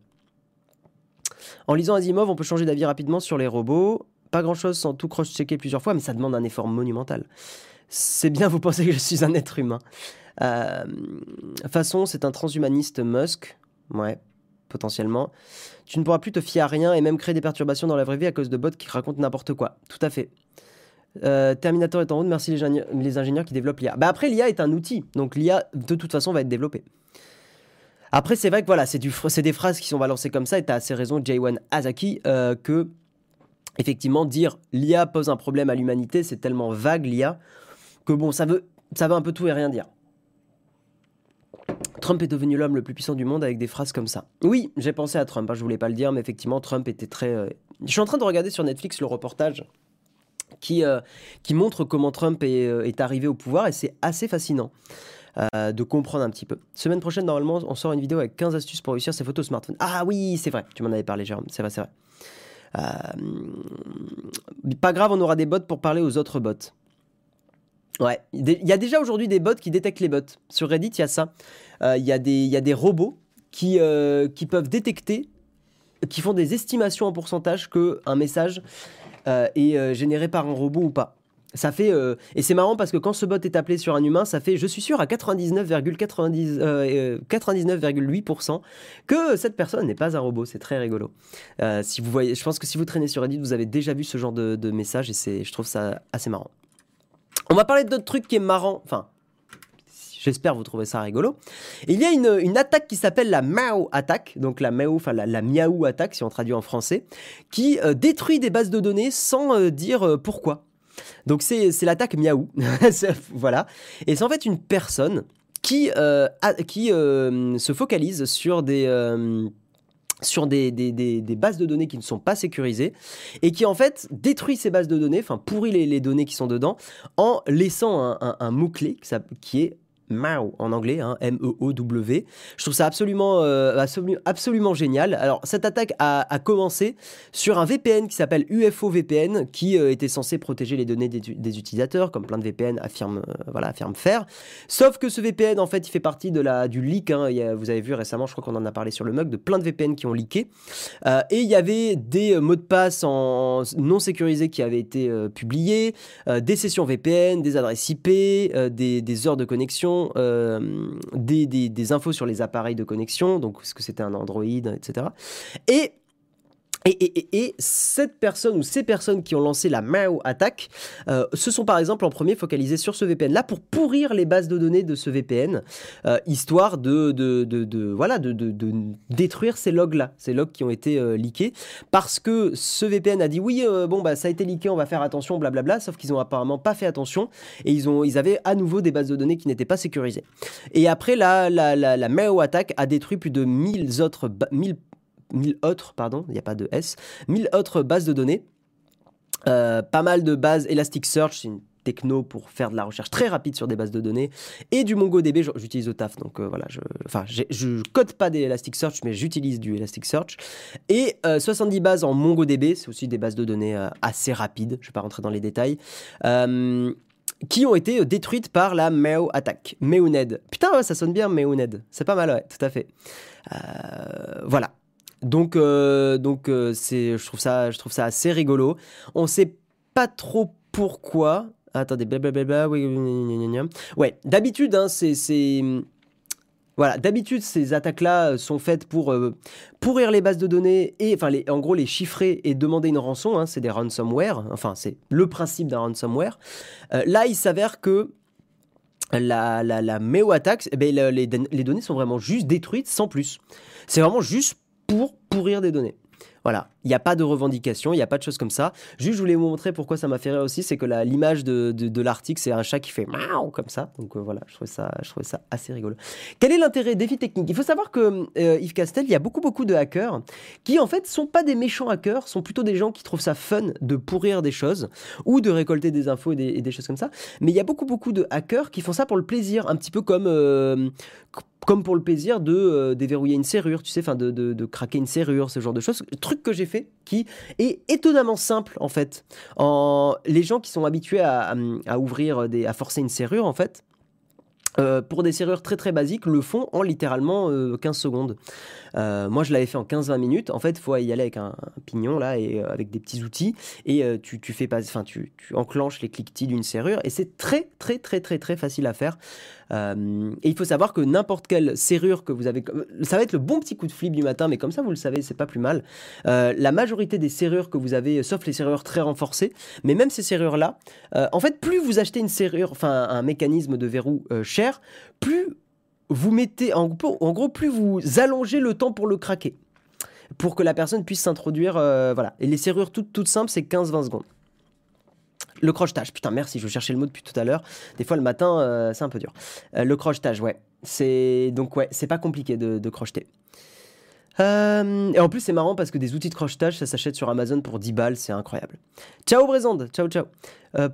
En lisant Asimov, on peut changer d'avis rapidement sur les robots. Pas grand-chose sans tout cross-checker plusieurs fois, mais ça demande un effort monumental. C'est bien, vous pensez que je suis un être humain. Euh, façon, c'est un transhumaniste Musk. Ouais, potentiellement. Tu ne pourras plus te fier à rien et même créer des perturbations dans la vraie vie à cause de bots qui racontent n'importe quoi. Tout à fait. Euh, Terminator est en route, merci les, ingénieurs qui développent l'IA. Bah après, l'IA est un outil, donc l'IA de toute façon va être développée. Après, c'est vrai que voilà, c'est des phrases qui sont balancées comme ça, et tu as assez raison, Jaywan Azaki, euh, que effectivement, dire l'IA pose un problème à l'humanité, c'est tellement vague l'IA, que bon, ça veut, ça veut un peu tout et rien dire. Trump est devenu l'homme le plus puissant du monde avec des phrases comme ça. Oui, j'ai pensé à Trump, hein, je voulais pas le dire, mais effectivement, Trump était très... Euh, je suis en train de regarder sur Netflix le reportage qui, euh, qui montre comment Trump est, euh, est arrivé au pouvoir, et c'est assez fascinant. de comprendre un petit peu. Semaine prochaine, normalement, on sort une vidéo avec 15 astuces pour réussir ses photos smartphone. Ah oui, c'est vrai, tu m'en avais parlé, Jérôme, c'est vrai, c'est vrai. pas grave, on aura des bots pour parler aux autres bots. Ouais, il y a déjà aujourd'hui des bots qui détectent les bots. Sur Reddit, il y a ça. Euh, il y, a des robots qui, euh, qui peuvent détecter, qui font des estimations en pourcentage qu'un message euh, est généré par un robot ou pas. Ça fait et c'est marrant parce que quand ce bot est appelé sur un humain, ça fait je suis sûr à 99,8% que cette personne n'est pas un robot. C'est très rigolo. si vous voyez, je pense que si vous traînez sur Reddit, vous avez déjà vu ce genre de, de message et je trouve ça assez marrant. On va parler d'autres trucs qui est marrant. Enfin, J'espère vous trouvez ça rigolo. il y a une, attaque qui s'appelle la Mao attaque, donc la Mao, enfin la, Miaou attaque si on traduit en français, qui euh, détruit des bases de données sans euh, dire euh, pourquoi. Donc c'est l'attaque Miaou, voilà. Et c'est en fait une personne qui, qui se focalise sur des sur des, bases de données qui ne sont pas sécurisées et qui en fait détruit ces bases de données, enfin pourrit les, données qui sont dedans en laissant un, mot-clé qui est Mao en anglais, hein, M-E-O-W. Je trouve ça absolument, euh, absolument, génial. Alors, cette attaque a, commencé sur un VPN qui s'appelle UFO VPN, qui euh, était censé protéger les données des, utilisateurs, comme plein de VPN affirment, euh, voilà, affirment faire. Sauf que ce VPN, en fait, il fait partie de la, du leak. Hein. vous avez vu récemment, je crois qu'on en a parlé sur le mug, de plein de VPN qui ont leaké. et il y avait des mots de passe non sécurisés qui avaient été publiés, des sessions VPN, des adresses IP, des heures de connexion euh, des, des, infos sur les appareils de connexion, donc est-ce que c'était un Android, etc. Et et, cette personne ou ces personnes qui ont lancé la Mao attaque euh, se sont par exemple en premier focalisés sur ce VPN là pour pourrir les bases de données de ce VPN, euh, histoire de, de, de, voilà, de, détruire ces logs là, ces logs qui ont été euh, leakés, parce que ce VPN a dit oui, bon bah ça a été leaké, on va faire attention, blablabla, sauf qu'ils ont apparemment pas fait attention et ils, ont, ils avaient à nouveau des bases de données qui n'étaient pas sécurisées. Et après la, la, la, la Mao attaque a détruit plus de 1000 autres 1000 1000 autres, pardon, il n'y a pas de S, 1000 autres bases de données. Euh, pas mal de bases Elasticsearch, c'est une techno pour faire de la recherche très rapide sur des bases de données. Et du MongoDB j'utilise au taf donc euh, voilà je enfin je code pas des Elasticsearch mais j'utilise du Elasticsearch. Et 70 euh, bases en MongoDB c'est aussi des bases de données assez rapides je vais pas rentrer dans les détails qui ont été détruites par la Mao attack Meoned putain ça sonne bien Meoned c'est pas mal ouais tout à fait. Voilà Donc, euh, donc euh, c'est, je, trouve ça, je trouve ça assez rigolo. On sait pas trop pourquoi. Attendez, blablabla. Oui, ouais, d'habitude, hein, c'est. voilà, d'habitude, ces attaques-là sont faites pour euh, pourrir les bases de données et, enfin, les, en gros, les chiffrer et demander une rançon. Hein, c'est des ransomware. Enfin, c'est le principe d'un ransomware. Euh, là, il s'avère que la, la, la Meo attaque, eh ben, les, les données sont vraiment juste détruites sans plus. C'est vraiment juste pour pourrir des données. Voilà, il n'y a pas de revendication, il n'y a pas de choses comme ça. Juste, je voulais vous montrer pourquoi ça m'a fait rire aussi, c'est que l'image de, de, l'article, c'est un chat qui fait miaou comme ça. Donc euh, voilà, je trouvais, ça, je trouvais ça assez rigolo. Quel est l'intérêt Défi technique Il faut savoir que euh, Yves Castel, il y a beaucoup, beaucoup de hackers qui, en fait, sont pas des méchants hackers, sont plutôt des gens qui trouvent ça fun de pourrir des choses ou de récolter des infos et des, choses comme ça. Mais il y a beaucoup, beaucoup de hackers qui font ça pour le plaisir, un petit peu comme, euh, comme pour le plaisir de déverrouiller une serrure, tu sais, enfin de, de, craquer une serrure, ce genre de choses. Truc que j'ai fait qui est étonnamment simple en fait. En, les gens qui sont habitués à, ouvrir des, à forcer une serrure en fait, euh, pour des serrures très très basiques, le font en littéralement 15 euh, secondes. Euh, moi, je l'avais fait en 15-20 minutes. En fait, faut y aller avec un, pignon là et avec des petits outils et tu, tu, fais pas, enfin tu, tu enclenches les cliquetis d'une serrure et c'est très très très très très facile à faire. Et il faut savoir que n'importe quelle serrure que vous avez, ça va être le bon petit coup de flip du matin, mais comme ça vous le savez, c'est pas plus mal. la majorité des serrures que vous avez, sauf les serrures très renforcées, mais même ces serrures là, en fait, plus vous achetez une serrure, enfin un mécanisme de verrou cher plus vous mettez, en, gros, plus vous allongez le temps pour le craquer. Pour que la personne puisse s'introduire. Euh, voilà. Et les serrures toutes simples, c'est 15-20 secondes. Le crochetage, putain, merci, je cherchais le mot depuis tout à l'heure. Des fois, le matin, euh, c'est un peu dur. Euh, le crochetage, ouais. C'est donc ouais, c'est pas compliqué de, crocheter. et en plus, c'est marrant parce que des outils de crochetage, ça s'achète sur Amazon pour 10 balles, c'est incroyable. Ciao Brésande, ciao ciao.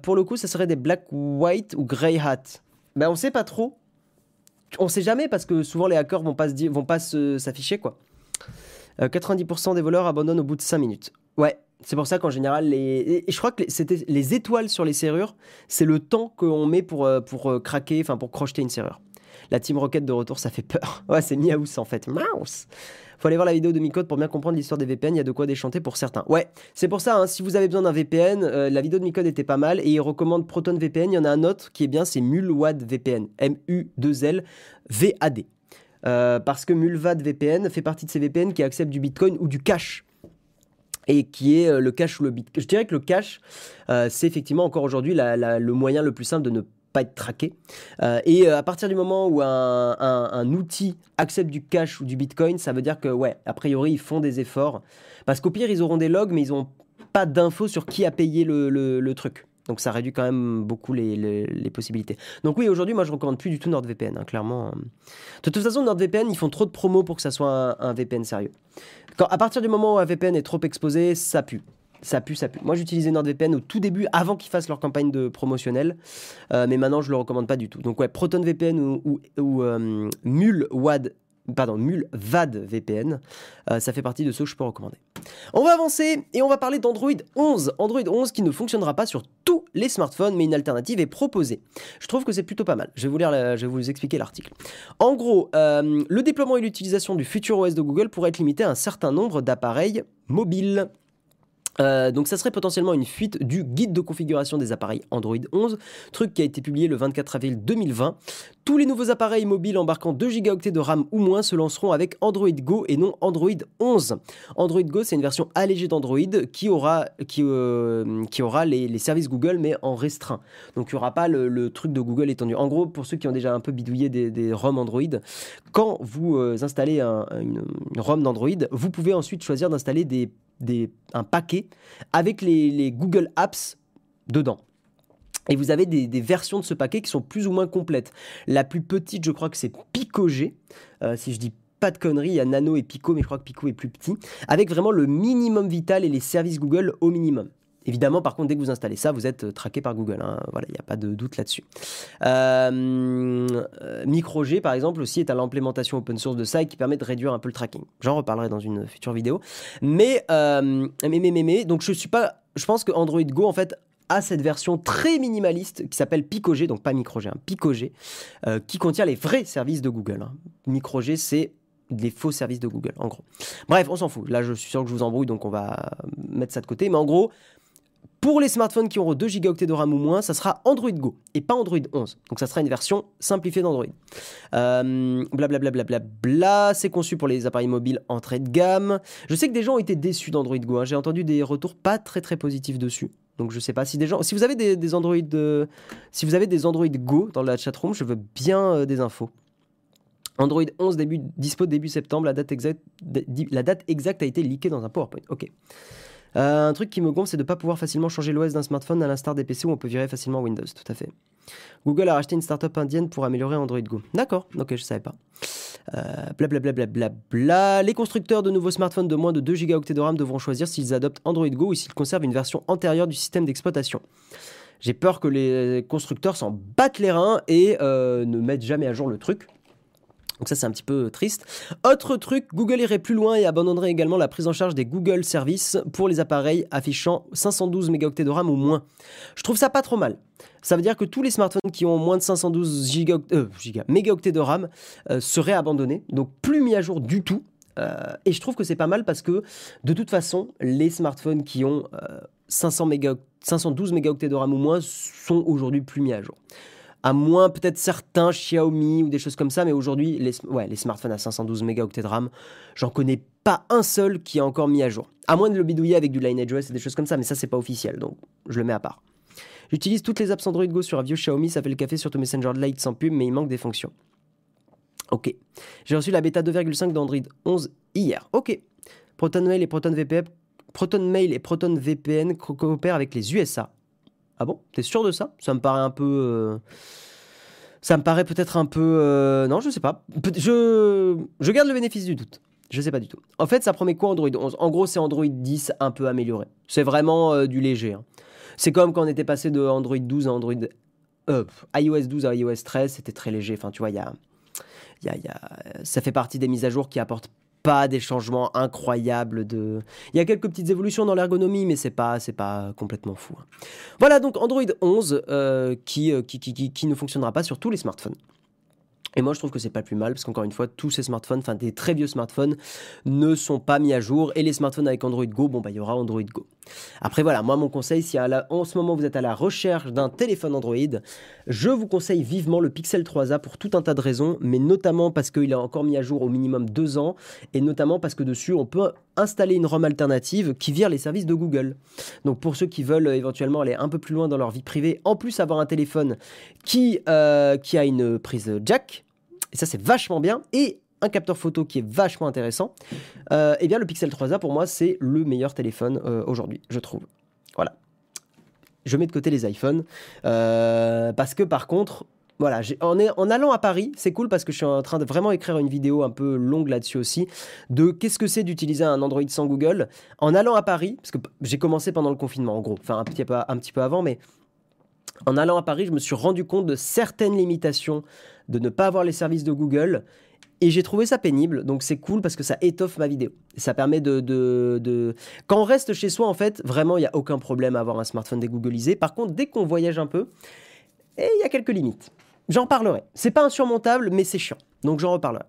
pour le coup, ça serait des black, white ou grey hat. Ben, on sait pas trop. On sait jamais parce que souvent les hackers vont pas se vont pas s'afficher quoi. 90% euh, des voleurs abandonnent au bout de 5 minutes. Ouais, c'est pour ça qu'en général, les... Je crois que c'était les étoiles sur les serrures, c'est le temps qu'on met pour, euh, pour euh, craquer, enfin pour crocheter une serrure. La Team Rocket de retour, ça fait peur. Ouais, c'est Miaous en fait. Mouse faut aller voir la vidéo de Micode pour bien comprendre l'histoire des VPN. Il y a de quoi déchanter pour certains. Ouais, c'est pour ça, hein, si vous avez besoin d'un VPN, euh, la vidéo de Micode était pas mal et il recommande Proton VPN. Il y en a un autre qui est bien, c'est Mulwad VPN. M-U-2-L V-A-D. Parce que Mulvad VPN fait partie de ces VPN qui acceptent du Bitcoin ou du cash et qui est euh, le cash ou le Bitcoin. Je dirais que le cash, c'est effectivement encore aujourd'hui le moyen le plus simple de ne être traqué. Euh, et euh, à partir du moment où un, outil accepte du cash ou du bitcoin, ça veut dire que, ouais, a priori, ils font des efforts. Parce qu'au pire, ils auront des logs, mais ils n'ont pas d'infos sur qui a payé le, truc. Donc ça réduit quand même beaucoup les, possibilités. Donc oui, aujourd'hui, moi, je recommande plus du tout NordVPN, hein, clairement. De toute façon, NordVPN, ils font trop de promos pour que ça soit un, VPN sérieux. Quand, à partir du moment où un VPN est trop exposé, ça pue ça pue, ça pue. Moi, j'utilisais NordVPN au tout début, avant qu'ils fassent leur campagne de promotionnelle, euh, mais maintenant, je le recommande pas du tout. Donc, ouais, ProtonVPN ou, ou, ou euh, MulWad, pardon, MulVad VPN, euh, ça fait partie de ceux que je peux recommander. On va avancer et on va parler d'Android 11. Android 11 qui ne fonctionnera pas sur tous les smartphones, mais une alternative est proposée. Je trouve que c'est plutôt pas mal. Je vais vous, lire je vais vous expliquer l'article. En gros, le déploiement et l'utilisation du futur OS de Google pourrait être limité à un certain nombre d'appareils mobiles. Euh, donc ça serait potentiellement une fuite du guide de configuration des appareils Android 11, truc qui a été publié le 24 avril 2020. Tous les nouveaux appareils mobiles embarquant 2 Go de RAM ou moins se lanceront avec Android Go et non Android 11. Android Go, c'est une version allégée d'Android qui aura, qui, euh, aura les, services Google mais en restreint. Donc il n'y aura pas le, truc de Google étendu. En gros, pour ceux qui ont déjà un peu bidouillé des, ROM Android, quand vous euh, installez une, une ROM d'Android, vous pouvez ensuite choisir d'installer des un paquet avec les, Google Apps dedans. Et vous avez des, versions de ce paquet qui sont plus ou moins complètes. La plus petite, je crois que c'est Pico G. Euh, si je dis pas de conneries, il y a Nano et Pico, mais je crois que Pico est plus petit. Avec vraiment le minimum vital et les services Google au minimum. Évidemment, par contre, dès que vous installez ça, vous êtes euh, traqué par Google. Hein. Voilà, il n'y a pas de doute là-dessus. Euh, euh, MicroG, par exemple, aussi est à l'implémentation open source de ça et qui permet de réduire un peu le tracking. J'en reparlerai dans une future vidéo. Mais, mais, mais, mais, donc je suis pas. Je pense que Android Go, en fait, a cette version très minimaliste qui s'appelle PicoG, donc pas MicroG, hein, PicoG, qui contient les vrais services de Google. Hein. MicroG, c'est des faux services de Google, en gros. Bref, on s'en fout. Là, je suis sûr que je vous embrouille, donc on va mettre ça de côté. Mais en gros, pour les smartphones qui auront 2 Go de RAM ou moins, ça sera Android Go et pas Android 11. Donc ça sera une version simplifiée d'Android. Blablabla, bla, bla, bla, c'est conçu pour les appareils mobiles entrée de gamme. Je sais que des gens ont été déçus d'Android Go. Hein. J'ai entendu des retours pas très très positifs dessus. Donc je sais pas si des gens, si vous avez des, Android, si vous avez des Android Go dans la chatroom, je veux bien euh, des infos. Android 11 début, dispo début septembre, la date, exacte, la date exacte a été leakée dans un PowerPoint. Ok. Euh, un truc qui me gonfle, c'est de ne pas pouvoir facilement changer l'OS d'un smartphone à l'instar des PC où on peut virer facilement Windows. Tout à fait. Google a racheté une startup indienne pour améliorer Android Go. D'accord, ok, je savais pas. Blablabla. Euh, bla, Les constructeurs de nouveaux smartphones de moins de 2 Go de RAM devront choisir s'ils adoptent Android Go ou s'ils conservent une version antérieure du système d'exploitation. J'ai peur que les constructeurs s'en battent les reins et euh, ne mettent jamais à jour le truc. Donc ça c'est un petit peu triste. Autre truc, Google irait plus loin et abandonnerait également la prise en charge des Google Services pour les appareils affichant 512 mégaoctets de RAM ou moins. Je trouve ça pas trop mal. Ça veut dire que tous les smartphones qui ont moins de 512 euh, mégaoctets de RAM euh, seraient abandonnés, donc plus mis à jour du tout. Euh, et je trouve que c'est pas mal parce que de toute façon, les smartphones qui ont 500 512 mégaoctets de RAM ou moins sont aujourd'hui plus mis à jour à moins peut-être certains Xiaomi ou des choses comme ça, mais aujourd'hui, les, smartphones à 512 mégaoctets de RAM, j'en connais pas un seul qui est encore mis à jour. À moins de le bidouiller avec du Lineage OS et des choses comme ça, mais ça, c'est pas officiel, donc je le mets à part. J'utilise toutes les apps Android Go sur un vieux Xiaomi, ça fait le café sur ton Messenger Lite sans pub, mais il manque des fonctions. Ok. J'ai reçu la bêta 2.5 d'Android 11 hier. Ok. ProtonMail et ProtonVPN, ProtonMail et coopèrent avec les USA. Ah bon? T'es sûr de ça? Ça me paraît un peu. Euh, ça me paraît peut-être un peu. Euh, non, je sais pas. Je... je garde le bénéfice du doute. Je sais pas du tout. En fait, ça promet quoi Android? 11 En gros, c'est Android 10 un peu amélioré. C'est vraiment euh, du léger. Hein. C'est comme quand on était passé de Android 12 à Android. iOS 12 à iOS 13, c'était très léger. Enfin, tu vois, il y a, y, a, y a. Ça fait partie des mises à jour qui apportent pas des changements incroyables de. Il y a quelques petites évolutions dans l'ergonomie, mais c'est pas, pas complètement fou. Hein. Voilà donc Android 11 euh, qui, qui, qui, qui, ne fonctionnera pas sur tous les smartphones. Et moi, je trouve que c'est pas plus mal parce qu'encore une fois, tous ces smartphones, enfin des très vieux smartphones, ne sont pas mis à jour. Et les smartphones avec Android Go, bon, bah, il y aura Android Go. Après, voilà, moi, mon conseil, si en ce moment vous êtes à la recherche d'un téléphone Android, je vous conseille vivement le Pixel 3a pour tout un tas de raisons, mais notamment parce qu'il est encore mis à jour au minimum deux ans, et notamment parce que dessus, on peut installer une ROM alternative qui vire les services de Google. Donc, pour ceux qui veulent éventuellement aller un peu plus loin dans leur vie privée, en plus avoir un téléphone qui, euh, a une prise jack, et ça c'est vachement bien, et un capteur photo qui est vachement intéressant, euh, eh bien le Pixel 3a pour moi c'est le meilleur téléphone euh, aujourd'hui, je trouve. Voilà. Je mets de côté les iPhones euh, parce que par contre, voilà, en, allant à Paris, c'est cool parce que je suis en train de vraiment écrire une vidéo un peu longue là-dessus aussi, de qu'est-ce que c'est d'utiliser un Android sans Google. En allant à Paris, parce que j'ai commencé pendant le confinement en gros, enfin un petit peu avant, mais en allant à Paris, je me suis rendu compte de certaines limitations de ne pas avoir les services de Google. Et j'ai trouvé ça pénible, donc c'est cool parce que ça étoffe ma vidéo. Ça permet de, de, Quand on reste chez soi, en fait, vraiment, il n'y a aucun problème à avoir un smartphone dégooglisé. Par contre, dès qu'on voyage un peu, il y a quelques limites. J'en parlerai. C'est pas insurmontable, mais c'est chiant. Donc j'en reparlerai.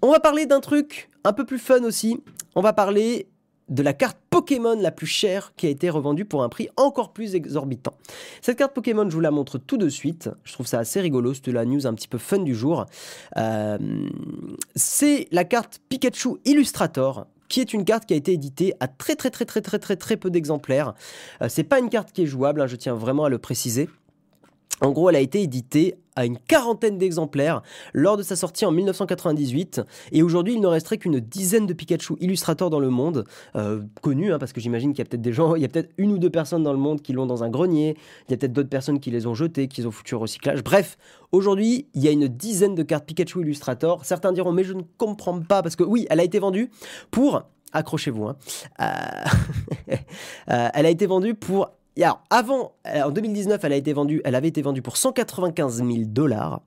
On va parler d'un truc un peu plus fun aussi. On va parler de la carte Pokémon la plus chère qui a été revendue pour un prix encore plus exorbitant. Cette carte Pokémon, je vous la montre tout de suite. Je trouve ça assez rigolo, c'était la news un petit peu fun du jour. Euh, c'est la carte Pikachu Illustrator qui est une carte qui a été éditée à très très très très très très très peu d'exemplaires. Euh, c'est pas une carte qui est jouable, hein, je tiens vraiment à le préciser. En gros, elle a été éditée à une quarantaine d'exemplaires lors de sa sortie en 1998. Et aujourd'hui, il ne resterait qu'une dizaine de Pikachu illustrateurs dans le monde, euh, connus, hein, parce que j'imagine qu'il y a peut-être des gens, il y a peut-être une ou deux personnes dans le monde qui l'ont dans un grenier, il y a peut-être d'autres personnes qui les ont jetés, qui les ont foutus au recyclage. Bref, aujourd'hui, il y a une dizaine de cartes Pikachu Illustrator. Certains diront, mais je ne comprends pas, parce que oui, elle a été vendue pour accrochez-vous. Hein. Euh, euh, elle a été vendue pour alors, avant, euh, en 2019, elle, a été vendue, elle avait été vendue pour 195 000 dollars,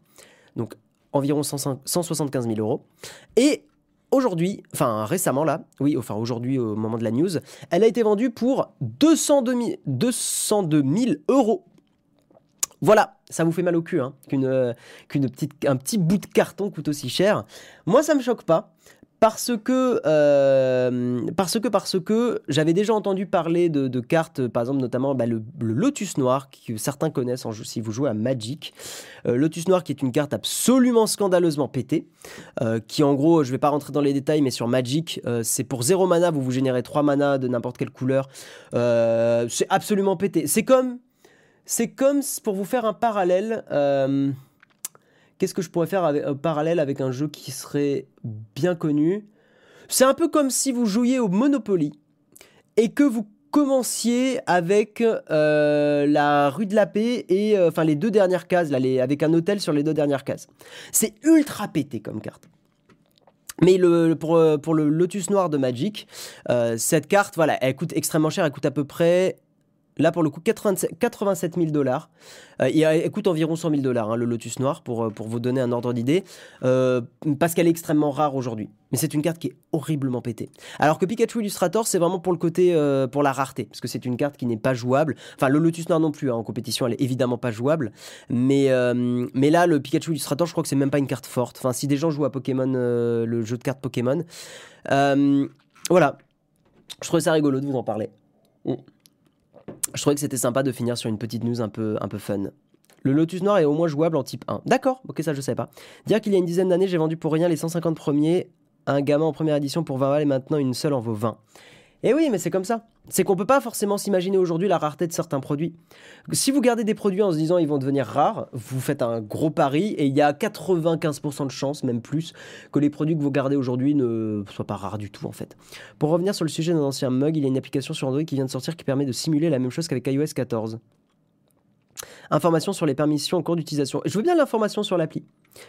donc environ 175 000 euros. Et aujourd'hui, enfin récemment là, oui, enfin aujourd'hui au moment de la news, elle a été vendue pour 202 000, 202 000 euros. Voilà, ça vous fait mal au cul, hein, qu'une, euh, qu'une petite, un petit bout de carton coûte aussi cher. Moi, ça me choque pas parce que, euh, parce que, parce que j'avais déjà entendu parler de, cartes, par exemple, notamment bah, le, Lotus Noir, que certains connaissent si vous jouez à Magic. Euh, Lotus Noir, qui est une carte absolument scandaleusement pétée, euh, qui en gros, je vais pas rentrer dans les détails, mais sur Magic, c'est pour 0 mana, vous vous générez 3 mana de n'importe quelle couleur. c'est absolument pété. C'est comme, c'est comme pour vous faire un parallèle. Qu'est-ce que je pourrais faire avec, parallèle avec un jeu qui serait bien connu? C'est un peu comme si vous jouiez au Monopoly et que vous commenciez avec euh, la rue de la Paix et euh, enfin les deux dernières cases, là, avec un hôtel sur les deux dernières cases. C'est ultra pété comme carte. Mais pour, pour, le Lotus Noir de Magic, euh, cette carte, voilà, elle coûte extrêmement cher, elle coûte à peu près Là, pour le coup, 87 000 dollars. Euh, il coûte environ 100 000 dollars, hein, le Lotus Noir, pour, euh, pour vous donner un ordre d'idée, euh, parce qu'elle est extrêmement rare aujourd'hui. Mais c'est une carte qui est horriblement pétée. Alors que Pikachu Illustrator, c'est vraiment pour le côté, pour la rareté, parce que c'est une carte qui n'est pas jouable. Enfin, le Lotus Noir non plus, hein, en compétition, elle est évidemment pas jouable. Mais, mais là, le Pikachu Illustrator, je crois que c'est même pas une carte forte. Enfin, si des gens jouent à Pokémon, le jeu de cartes Pokémon. voilà. Je trouvais ça rigolo de vous en parler. Mm je trouvais que c'était sympa de finir sur une petite news un peu, un peu fun. Le Lotus Noir est au moins jouable en type 1. D'accord, ok, ça je sais pas. Dire qu'il y a une dizaine d'années, j'ai vendu pour rien les 150 premiers un gamin en première édition pour 20 balles et maintenant une seule en vaut 20. Et eh oui, mais c'est comme ça. C'est qu'on peut pas forcément s'imaginer aujourd'hui la rareté de certains produits. Si vous gardez des produits en se disant ils vont devenir rares, vous faites un gros pari et il y a 95% de chances, même plus, que les produits que vous gardez aujourd'hui ne soient pas rares du tout en fait. Pour revenir sur le sujet d'un ancien mug, il y a une application sur Android qui vient de sortir qui permet de simuler la même chose qu'avec iOS 14. Information sur les permissions en cours d'utilisation. Je veux bien l'information sur l'appli.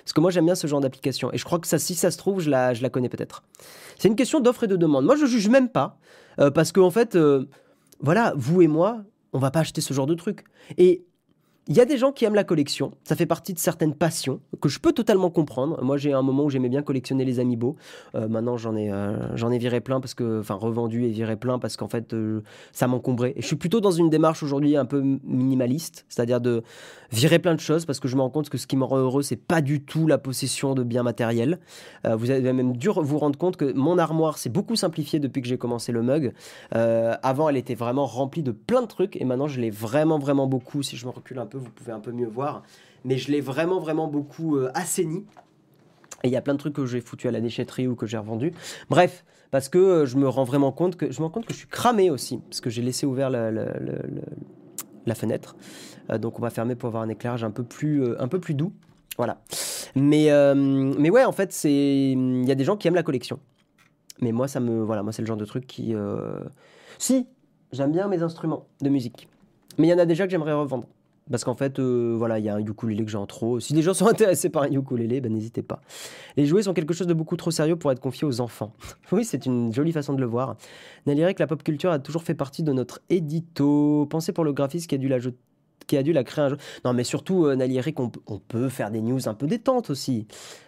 Parce que moi j'aime bien ce genre d'application. Et je crois que si ça se trouve, je la, je la connais peut-être. C'est une question d'offre et de demande. Moi je juge même pas. Euh, parce qu'en en fait, euh, voilà, vous et moi, on va pas acheter ce genre de truc. Et il y a des gens qui aiment la collection, ça fait partie de certaines passions que je peux totalement comprendre. Moi, j'ai un moment où j'aimais bien collectionner les amiibo. Euh, maintenant, j'en ai, euh, ai viré plein parce que, enfin, revendu et viré plein parce qu'en fait, euh, ça m'encombrait. Et je suis plutôt dans une démarche aujourd'hui un peu minimaliste, c'est-à-dire de virer plein de choses parce que je me rends compte que ce qui me rend heureux, c'est pas du tout la possession de biens matériels. vous avez même dû vous rendre compte que mon armoire s'est beaucoup simplifiée depuis que j'ai commencé le mug. avant, elle était vraiment remplie de plein de trucs et maintenant, je l'ai vraiment, vraiment beaucoup. Si je me recule un peu vous pouvez un peu mieux voir. Mais je l'ai vraiment, vraiment beaucoup euh. Et il y a plein de trucs que j'ai foutu à la déchetterie ou que j'ai revendu. Bref, parce que euh, je me rends vraiment compte que je me rends compte que je suis cramé aussi, parce que j'ai laissé ouvert la, fenêtre. Euh, donc on va fermer pour avoir un éclairage un peu plus, un peu plus doux. Voilà. Mais, mais ouais, en fait, il y a des gens qui aiment la collection. Mais moi, ça me voilà, moi c'est le genre de truc qui si j'aime bien mes instruments de musique, mais il y en a déjà que j'aimerais revendre. Parce qu'en fait, euh, voilà, il y a un ukulélé que j'ai en trop. Si des gens sont intéressés par un ukulélé, ben, n'hésitez pas. Les jouets sont quelque chose de beaucoup trop sérieux pour être confiés aux enfants. oui, c'est une jolie façon de le voir. Nalirait que la pop culture a toujours fait partie de notre édito. Pensez pour le graphiste qui a dû la qui a dû la créer un jeu. Non, mais surtout, euh, qu'on on peut faire des news un peu détentes aussi.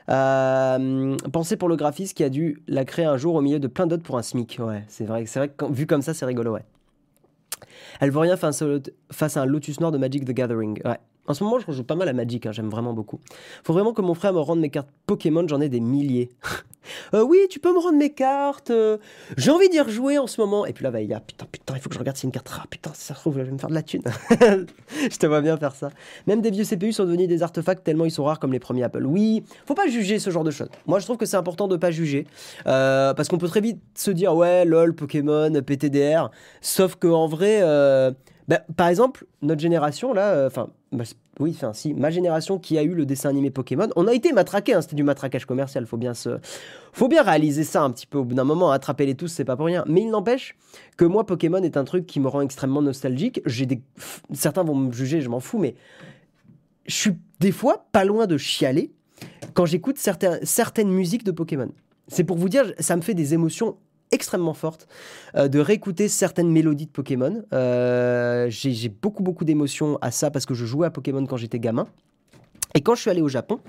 Euh, pensez pour le graphiste qui a dû la créer un jour au milieu de plein d'autres pour un SMIC. Ouais, c'est vrai, c'est vrai vu comme ça, c'est rigolo, ouais. Elle voit rien face, à un Lotus Noir de Magic the Gathering. Ouais. En ce moment, je joue pas mal à Magic, hein, j'aime vraiment beaucoup. Faut vraiment que mon frère me rende mes cartes Pokémon, j'en ai des milliers. Euh, oui, tu peux me rendre mes cartes. Euh, j'ai envie d'y rejouer en ce moment. Et puis là, bah, il y a putain, putain, il faut que je regarde si une carte. Ah putain, ça se trouve, je vais me faire de la thune. je te vois bien faire ça. Même des vieux CPU sont devenus des artefacts tellement ils sont rares comme les premiers Apple. Oui, faut pas juger ce genre de choses. Moi, je trouve que c'est important de pas juger. Euh, parce qu'on peut très vite se dire, ouais, lol, Pokémon, PTDR. Sauf que en vrai. Bah, par exemple, notre génération, là, enfin, bah, oui, enfin, si, ma génération qui a eu le dessin animé Pokémon, on a été matraqué, hein, c'était du matraquage commercial, faut bien se, faut bien réaliser ça un petit peu au bout d'un moment, attraper les tous, c'est pas pour rien. Mais il n'empêche que moi, Pokémon est un truc qui me rend extrêmement nostalgique. J'ai certains vont me juger, je m'en fous, mais je suis des fois pas loin de chialer quand j'écoute certaines musiques de Pokémon. C'est pour vous dire, ça me fait des émotions extrêmement forte euh, de réécouter certaines mélodies de Pokémon. Euh, j'ai beaucoup, beaucoup d'émotions à ça parce que je jouais à Pokémon quand j'étais gamin. Et quand je suis allé au Japon,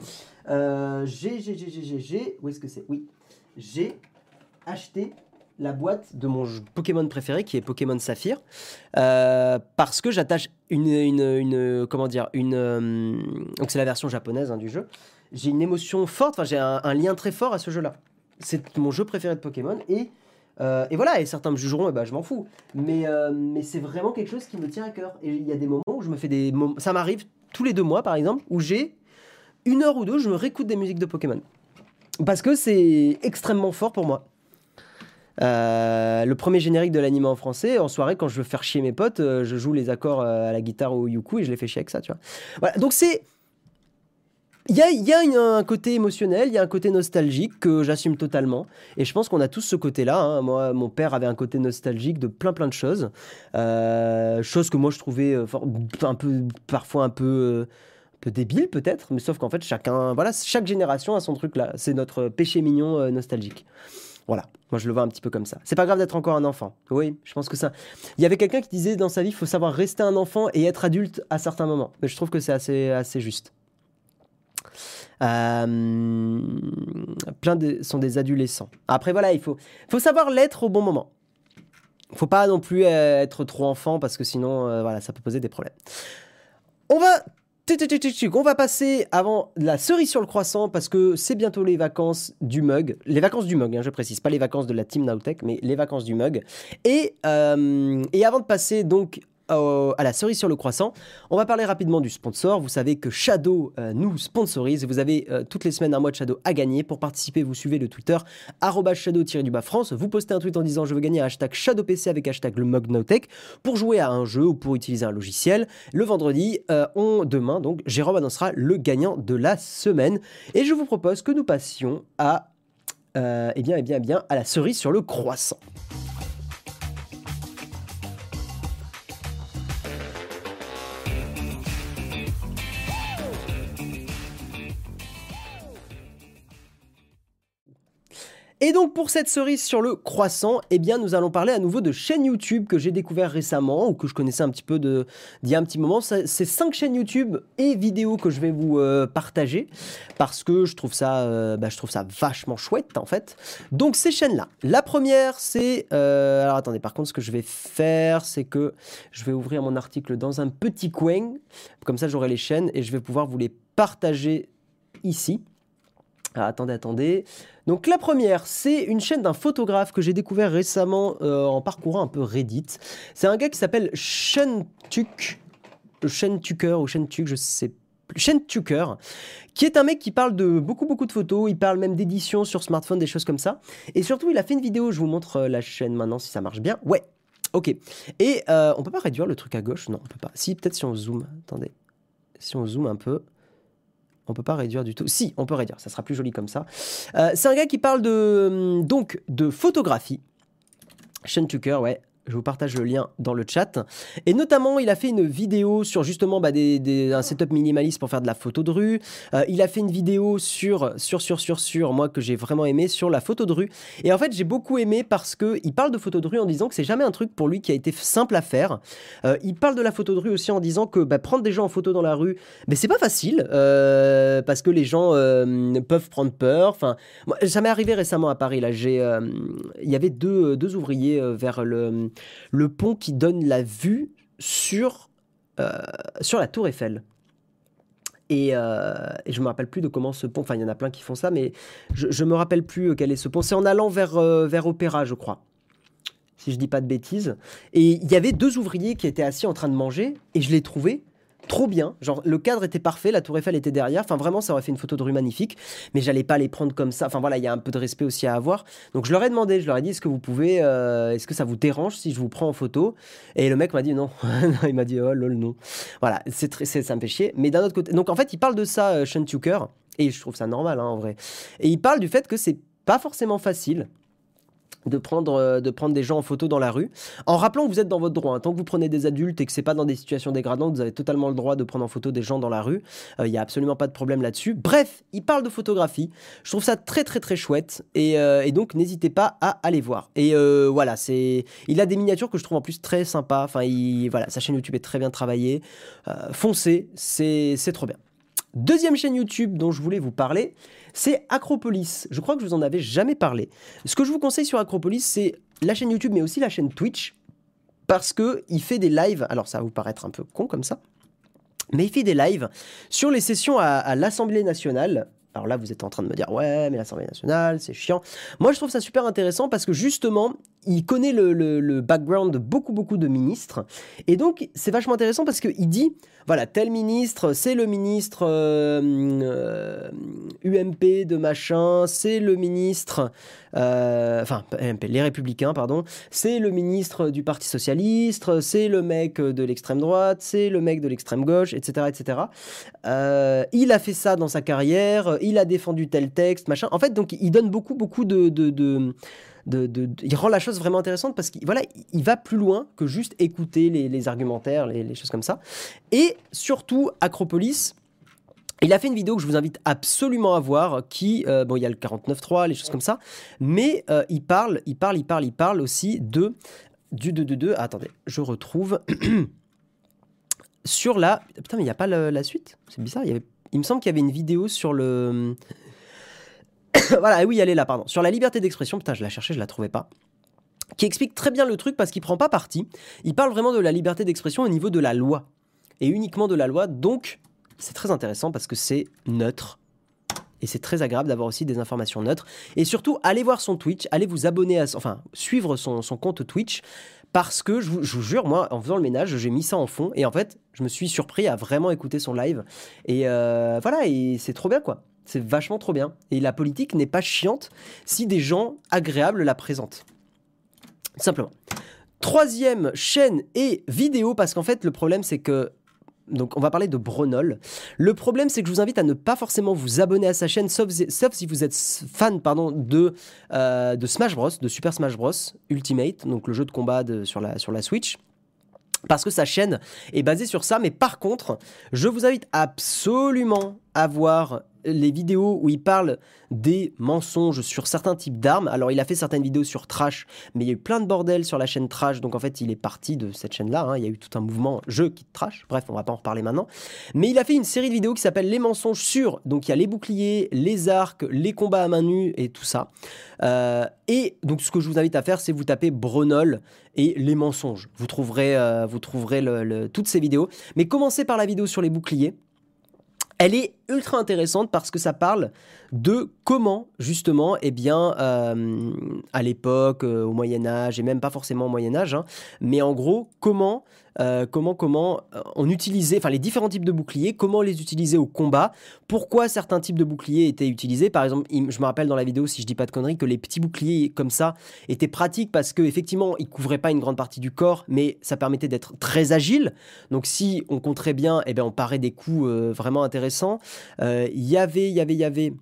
euh, j'ai, où est-ce que c'est? Oui, j'ai acheté la boîte de mon Pokémon préféré qui est Pokémon Saphir parce que j'attache une, une, comment dire une donc c'est la version japonaise hein, du jeu j'ai une émotion forte enfin j'ai un, lien très fort à ce jeu là c'est mon jeu préféré de Pokémon et euh, et voilà, et certains me jugeront, et bah, je m'en fous. Mais, euh, mais c'est vraiment quelque chose qui me tient à cœur. Et il y a des moments où je me fais des moments. Ça m'arrive tous les deux mois, par exemple, où j'ai une heure ou deux, je me réécoute des musiques de Pokémon. Parce que c'est extrêmement fort pour moi. Euh, le premier générique de l'anime en français, en soirée, quand je veux faire chier mes potes, je joue les accords à la guitare au yuku et je les fais chier avec ça, tu vois. Voilà, donc c'est il y a, un côté émotionnel, il y a un côté nostalgique que j'assume totalement. Et je pense qu'on a tous ce côté-là. Hein. Moi, mon père avait un côté nostalgique de plein plein de choses. Euh, choses que moi je trouvais euh, un peu, parfois un peu, euh, peu débile peut-être. Mais sauf qu'en fait, chacun, voilà, chaque génération a son truc là. C'est notre péché mignon nostalgique. Voilà, moi je le vois un petit peu comme ça. C'est pas grave d'être encore un enfant. Oui, je pense que ça. Il y avait quelqu'un qui disait dans sa vie, il faut savoir rester un enfant et être adulte à certains moments. Mais je trouve que c'est assez, assez juste. Euh, plein de, sont des adolescents. Après, voilà, il faut, faut savoir l'être au bon moment. Il faut pas non plus être trop enfant parce que sinon, euh, voilà, ça peut poser des problèmes. On va on va passer avant la cerise sur le croissant parce que c'est bientôt les vacances du mug. Les vacances du mug, hein, je précise, pas les vacances de la team Nowtech, mais les vacances du mug. Et, euh, et avant de passer donc à la cerise sur le croissant. On va parler rapidement du sponsor. Vous savez que Shadow euh, nous sponsorise. Vous avez euh, toutes les semaines un mois de Shadow à gagner. Pour participer, vous suivez le Twitter shadow-france. Vous postez un tweet en disant je veux gagner un hashtag ShadowPC avec hashtag le Mugnotech pour jouer à un jeu ou pour utiliser un logiciel. Le vendredi, euh, on, demain, donc Jérôme annoncera le gagnant de la semaine. Et je vous propose que nous passions à, eh bien, eh bien, eh bien, à la cerise sur le croissant. Et donc pour cette cerise sur le croissant, eh bien nous allons parler à nouveau de chaînes YouTube que j'ai découvert récemment ou que je connaissais un petit peu d'il y a un petit moment. C'est cinq chaînes YouTube et vidéos que je vais vous euh, partager parce que je trouve ça, euh, bah, je trouve ça vachement chouette en fait. Donc ces chaînes-là, la première c'est, euh, alors attendez, par contre ce que je vais faire, c'est que je vais ouvrir mon article dans un petit coin, comme ça j'aurai les chaînes et je vais pouvoir vous les partager ici. Ah, attendez, attendez. Donc la première, c'est une chaîne d'un photographe que j'ai découvert récemment euh, en parcourant un peu Reddit. C'est un gars qui s'appelle Shentuk, Shentuker ou Shentuk, je sais Shentuker, qui est un mec qui parle de beaucoup beaucoup de photos, il parle même d'édition sur smartphone, des choses comme ça. Et surtout, il a fait une vidéo, je vous montre euh, la chaîne maintenant si ça marche bien. Ouais, ok. Et euh, on peut pas réduire le truc à gauche? Non, on peut pas. Si, peut-être si on zoome. Attendez. Si on zoome un peu. On peut pas réduire du tout. Si, on peut réduire, ça sera plus joli comme ça. Euh, c'est un gars qui parle de, hum, donc, de photographie. Sean Tucker, ouais, je vous partage le lien dans le chat. Et notamment, il a fait une vidéo sur justement bah, des, un setup minimaliste pour faire de la photo de rue. Euh, il a fait une vidéo sur, sur, sur, sur, sur, moi que j'ai vraiment aimé, sur la photo de rue. Et en fait, j'ai beaucoup aimé parce qu'il parle de photo de rue en disant que c'est jamais un truc pour lui qui a été simple à faire. Euh, il parle de la photo de rue aussi en disant que bah, prendre des gens en photo dans la rue, mais c'est pas facile euh, parce que les gens peuvent prendre peur. Enfin, ça m'est arrivé récemment à Paris. Là, j'ai, il y avait deux, deux ouvriers vers le le pont qui donne la vue sur, euh, sur la tour Eiffel. Euh, et, je me rappelle plus de comment ce pont, enfin il y en a plein qui font ça, mais je, ne me rappelle plus euh, quel est ce pont. C'est en allant vers, vers Opéra, je crois, si je dis pas de bêtises. Et il y avait deux ouvriers qui étaient assis en train de manger, et je l'ai trouvé trop bien. Genre, le cadre était parfait, la tour Eiffel était derrière. Enfin, vraiment, ça aurait fait une photo de rue magnifique. Mais j'allais pas les prendre comme ça. Enfin, voilà, il y a un peu de respect aussi à avoir. Donc, je leur ai demandé, je leur ai dit, est-ce que vous pouvez, euh, est-ce que ça vous dérange si je vous prends en photo? Et le mec m'a dit non. il m'a dit, oh lol, non. Voilà, c'est très, ça. Mais d'un autre côté, donc en fait, il parle de ça, euh, Sean Tucker. Et je trouve ça normal, hein, en vrai. Et il parle du fait que c'est pas forcément facile de prendre, euh, de prendre des gens en photo dans la rue, en rappelant que vous êtes dans votre droit. Hein. Tant que vous prenez des adultes et que c'est pas dans des situations dégradantes, vous avez totalement le droit de prendre en photo des gens dans la rue. Il n'y a absolument pas de problème là-dessus. Bref, il parle de photographie. Je trouve ça très très très chouette et, euh, donc n'hésitez pas à aller voir. Et euh, voilà, c'est, il a des miniatures que je trouve en plus très sympa. Enfin, il, voilà, sa chaîne YouTube est très bien travaillée. foncez, c'est trop bien. Deuxième chaîne YouTube dont je voulais vous parler, c'est Acropolis. Je crois que je vous en avais jamais parlé. Ce que je vous conseille sur Acropolis, c'est la chaîne YouTube, mais aussi la chaîne Twitch, parce que il fait des lives. Alors ça va vous paraître un peu con comme ça, mais il fait des lives sur les sessions à, l'Assemblée nationale. Alors là, vous êtes en train de me dire, ouais, mais l'Assemblée nationale, c'est chiant. Moi, je trouve ça super intéressant parce que justement, il connaît le, background de beaucoup, beaucoup de ministres. Et donc, c'est vachement intéressant parce qu'il dit, voilà, tel ministre, c'est le ministre UMP euh, euh, de machin, c'est le ministre, euh, enfin, les républicains, pardon, c'est le ministre du Parti Socialiste, c'est le mec de l'extrême droite, c'est le mec de l'extrême gauche, etc. etc. il a fait ça dans sa carrière, il a défendu tel texte, machin. En fait, donc, il donne beaucoup, beaucoup de il rend la chose vraiment intéressante parce qu'il voilà, il va plus loin que juste écouter les, argumentaires, les, choses comme ça. Et surtout, Acropolis, il a fait une vidéo que je vous invite absolument à voir, qui, euh, bon, il y a le 49.3, les choses comme ça, mais euh, il parle, il parle, il parle, il parle aussi de, du 2-2-2, attendez, je retrouve, sur la, putain, mais il n'y a pas la, suite, c'est bizarre, il me semble qu'il y avait une vidéo sur le, voilà, oui, elle est là, pardon. Sur la liberté d'expression, putain, je la cherchais, je la trouvais pas. Qui explique très bien le truc parce qu'il prend pas parti. Il parle vraiment de la liberté d'expression au niveau de la loi. Et uniquement de la loi. Donc, c'est très intéressant parce que c'est neutre. Et c'est très agréable d'avoir aussi des informations neutres. Et surtout, allez voir son Twitch, allez vous abonner à, enfin, suivre son, compte Twitch. Parce que je vous, jure, moi, en faisant le ménage, j'ai mis ça en fond. Et en fait, je me suis surpris à vraiment écouter son live. Et euh, voilà, et c'est trop bien, quoi. C'est vachement trop bien. Et la politique n'est pas chiante si des gens agréables la présentent. Simplement. Troisième chaîne et vidéo, parce qu'en fait, le problème, c'est que. Donc, on va parler de Bronol. Le problème, c'est que je vous invite à ne pas forcément vous abonner à sa chaîne, sauf, si vous êtes fan pardon, de, euh, de Smash Bros, de Super Smash Bros Ultimate, donc le jeu de combat sur la Switch parce que sa chaîne est basée sur ça. Mais par contre, je vous invite absolument à voir les vidéos où il parle des mensonges sur certains types d'armes. Alors, il a fait certaines vidéos sur Trash, mais il y a eu plein de bordel sur la chaîne Trash, donc en fait, il est parti de cette chaîne-là. Hein. Il y a eu tout un mouvement jeu qui Trash. Bref, on va pas en reparler maintenant. Mais il a fait une série de vidéos qui s'appelle Les mensonges sur. Donc, il y a les boucliers, les arcs, les combats à main nue et tout ça. Euh, et donc, ce que je vous invite à faire, c'est vous taper Bronol et les mensonges. Vous trouverez, euh, vous trouverez toutes ces vidéos. Mais commencez par la vidéo sur les boucliers. Elle est ultra intéressante parce que ça parle de comment justement, eh bien, euh, à l'époque, euh, au Moyen Âge et même pas forcément au Moyen Âge, hein, mais en gros, comment, euh, comment, comment on utilisait, enfin les différents types de boucliers, comment les utiliser au combat, pourquoi certains types de boucliers étaient utilisés. Par exemple, je me rappelle dans la vidéo, si je dis pas de conneries, que les petits boucliers comme ça étaient pratiques parce que effectivement, ils couvraient pas une grande partie du corps, mais ça permettait d'être très agile. Donc si on compterait bien, eh bien, on parait des coups vraiment intéressants. Il y avait, il y avait, il y avait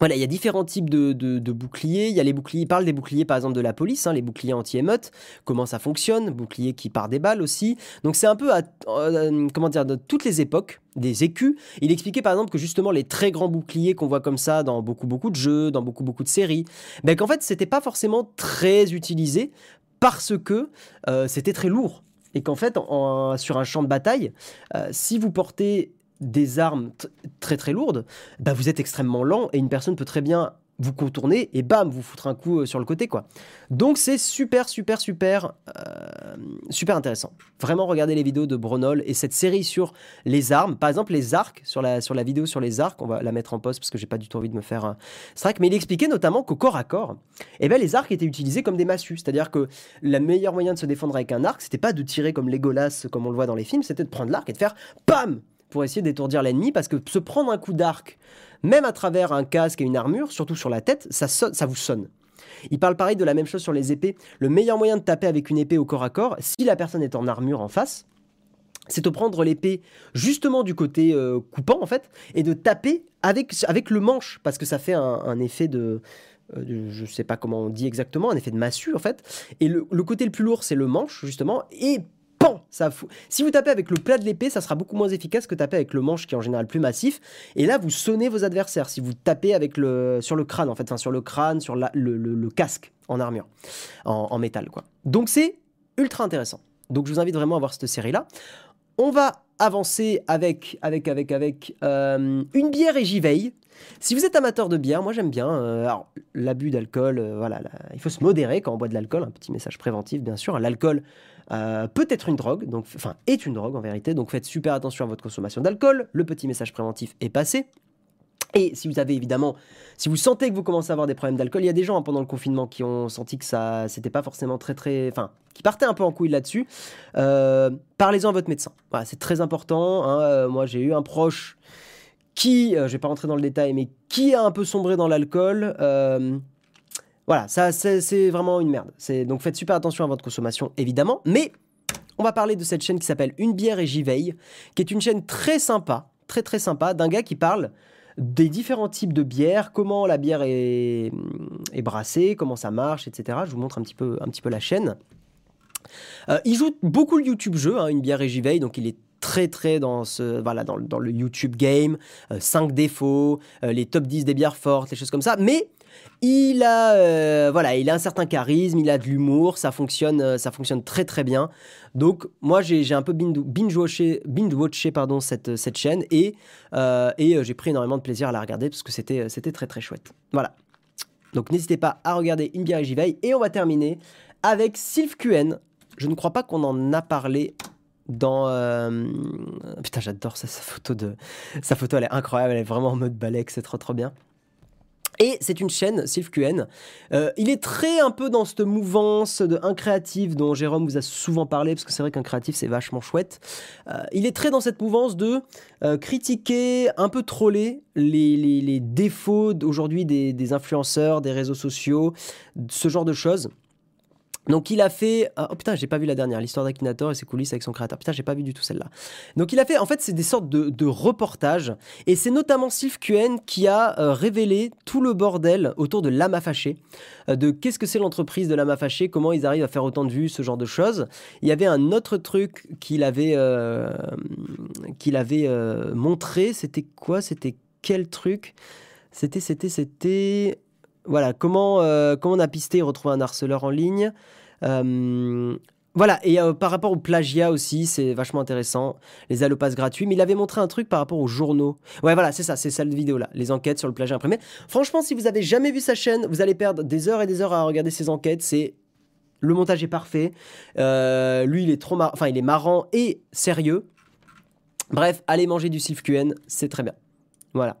voilà, il y a différents types de, boucliers. Il y a les boucliers, il parle des boucliers par exemple de la police, hein, les boucliers anti-émeute, comment ça fonctionne, boucliers qui partent des balles aussi. Donc c'est un peu à, euh, comment dire, de toutes les époques, des écus. Il expliquait par exemple que justement les très grands boucliers qu'on voit comme ça dans beaucoup beaucoup de jeux, dans beaucoup beaucoup de séries, ben qu'en fait c'était pas forcément très utilisé parce que euh, c'était très lourd et qu'en fait sur un champ de bataille, euh, si vous portez des armes très très lourdes, bah vous êtes extrêmement lent et une personne peut très bien vous contourner et bam, vous foutre un coup euh, sur le côté quoi. Donc c'est super super super euh, super intéressant. Vraiment regardez les vidéos de Bronol et cette série sur les armes, par exemple les arcs sur la sur la vidéo sur les arcs, on va la mettre en poste parce que j'ai pas du tout envie de me faire un strike, mais il expliquait notamment qu'au corps à corps, eh ben les arcs étaient utilisés comme des massues, c'est-à-dire que le meilleur moyen de se défendre avec un arc, c'était pas de tirer comme Legolas comme on le voit dans les films, c'était de prendre l'arc et de faire pam pour essayer d'étourdir l'ennemi, parce que se prendre un coup d'arc, même à travers un casque et une armure, surtout sur la tête, ça, ça vous sonne. Il parle pareil de la même chose sur les épées. Le meilleur moyen de taper avec une épée au corps à corps, si la personne est en armure en face, c'est de prendre l'épée justement du côté euh, coupant en fait, et de taper avec, avec le manche, parce que ça fait un, effet de, euh, je ne sais pas comment on dit exactement, un effet de massue en fait. Et le, le côté le plus lourd, c'est le manche justement, et ça Si vous tapez avec le plat de l'épée, ça sera beaucoup moins efficace que taper avec le manche qui est en général plus massif. Et là, vous sonnez vos adversaires. Si vous tapez avec le, sur le crâne, en fait, sur le crâne, sur le, casque en armure, en, métal, quoi. Donc c'est ultra intéressant. Donc je vous invite vraiment à voir cette série-là. On va avancer avec, avec, avec, avec euh, une bière et j'y veille. Si vous êtes amateur de bière, moi j'aime bien. Euh, l'abus d'alcool, euh, voilà, il faut se modérer quand on boit de l'alcool. Un petit message préventif, bien sûr. L'alcool euh, peut être une drogue, donc, enfin, est une drogue en vérité. Donc faites super attention à votre consommation d'alcool. Le petit message préventif est passé. Et si vous avez évidemment, si vous sentez que vous commencez à avoir des problèmes d'alcool, il y a des gens hein, pendant le confinement qui ont senti que ça, c'était pas forcément très très, enfin, qui partaient un peu en couille là-dessus. Euh, parlez-en à votre médecin. Voilà, c'est très important. hein. Euh, moi, j'ai eu un proche qui, euh, je vais pas rentrer dans le détail, mais qui a un peu sombré dans l'alcool. Euh, voilà, ça, c'est vraiment une merde. Donc faites super attention à votre consommation, évidemment. Mais on va parler de cette chaîne qui s'appelle Une bière et j'y veille, qui est une chaîne très sympa, très très sympa, d'un gars qui parle des différents types de bières, comment la bière est, brassée, comment ça marche, etc. Je vous montre un petit peu, la chaîne. Euh, il joue beaucoup le YouTube jeu, hein, une bière et j'y veille, donc il est très très dans dans, le- YouTube game, 5 défauts, euh, les top 10 des bières fortes, les choses comme ça, mais il a euh, voilà, il a un certain charisme, il a de l'humour, ça fonctionne euh, ça fonctionne très très bien. Donc moi j'ai un peu binge binge pardon cette cette chaîne et euh, et euh, j'ai pris énormément de plaisir à la regarder parce que c'était euh, très très chouette. Voilà. Donc n'hésitez pas à regarder Une bière et j'y. Et on va terminer avec Sylph QN. Je ne crois pas qu'on en a parlé dans... euh, Putain, j'adore sa photo de... Sa photo, elle est incroyable, elle est vraiment en mode balèque, c'est trop trop bien. Et c'est une chaîne, Sylph QN. Euh, il est très un peu dans cette mouvance de un créatif dont Jérôme vous a souvent parlé, parce que c'est vrai qu'un créatif c'est vachement chouette. Euh, il est très dans cette mouvance de euh, critiquer, un peu troller les, défauts d'aujourd'hui des, des influenceurs, des réseaux sociaux, ce genre de choses. Donc il a fait ah, oh putain j'ai pas vu la dernière l'histoire d'Akinator et ses coulisses avec son créateur. Putain j'ai pas vu du tout celle-là. Donc il a fait en fait c'est des sortes de, reportages et c'est notamment Sylph QN qui a euh, révélé tout le bordel autour de Lama Fâché euh, de qu'est-ce que c'est l'entreprise de Lama Fâché comment ils arrivent à faire autant de vues ce genre de choses. Il y avait un autre truc qu'il avait euh, qu'il avait montré c'était quoi? C'était quel truc? C'était c'était c'était voilà comment euh, comment on a pisté et retrouvé un harceleur en ligne euh, voilà, et euh, par rapport au plagiat aussi, c'est vachement intéressant, les allopasses gratuits, mais il avait montré un truc par rapport aux journaux. Ouais, voilà, c'est ça, c'est cette vidéo-là, les enquêtes sur le plagiat imprimé. Franchement, si vous avez jamais vu sa chaîne, vous allez perdre des heures et des heures à regarder ses enquêtes, c'est... Le montage est parfait, lui il est trop mar... enfin il est marrant et sérieux. Bref, allez manger du Sylph QN, c'est très bien. Voilà.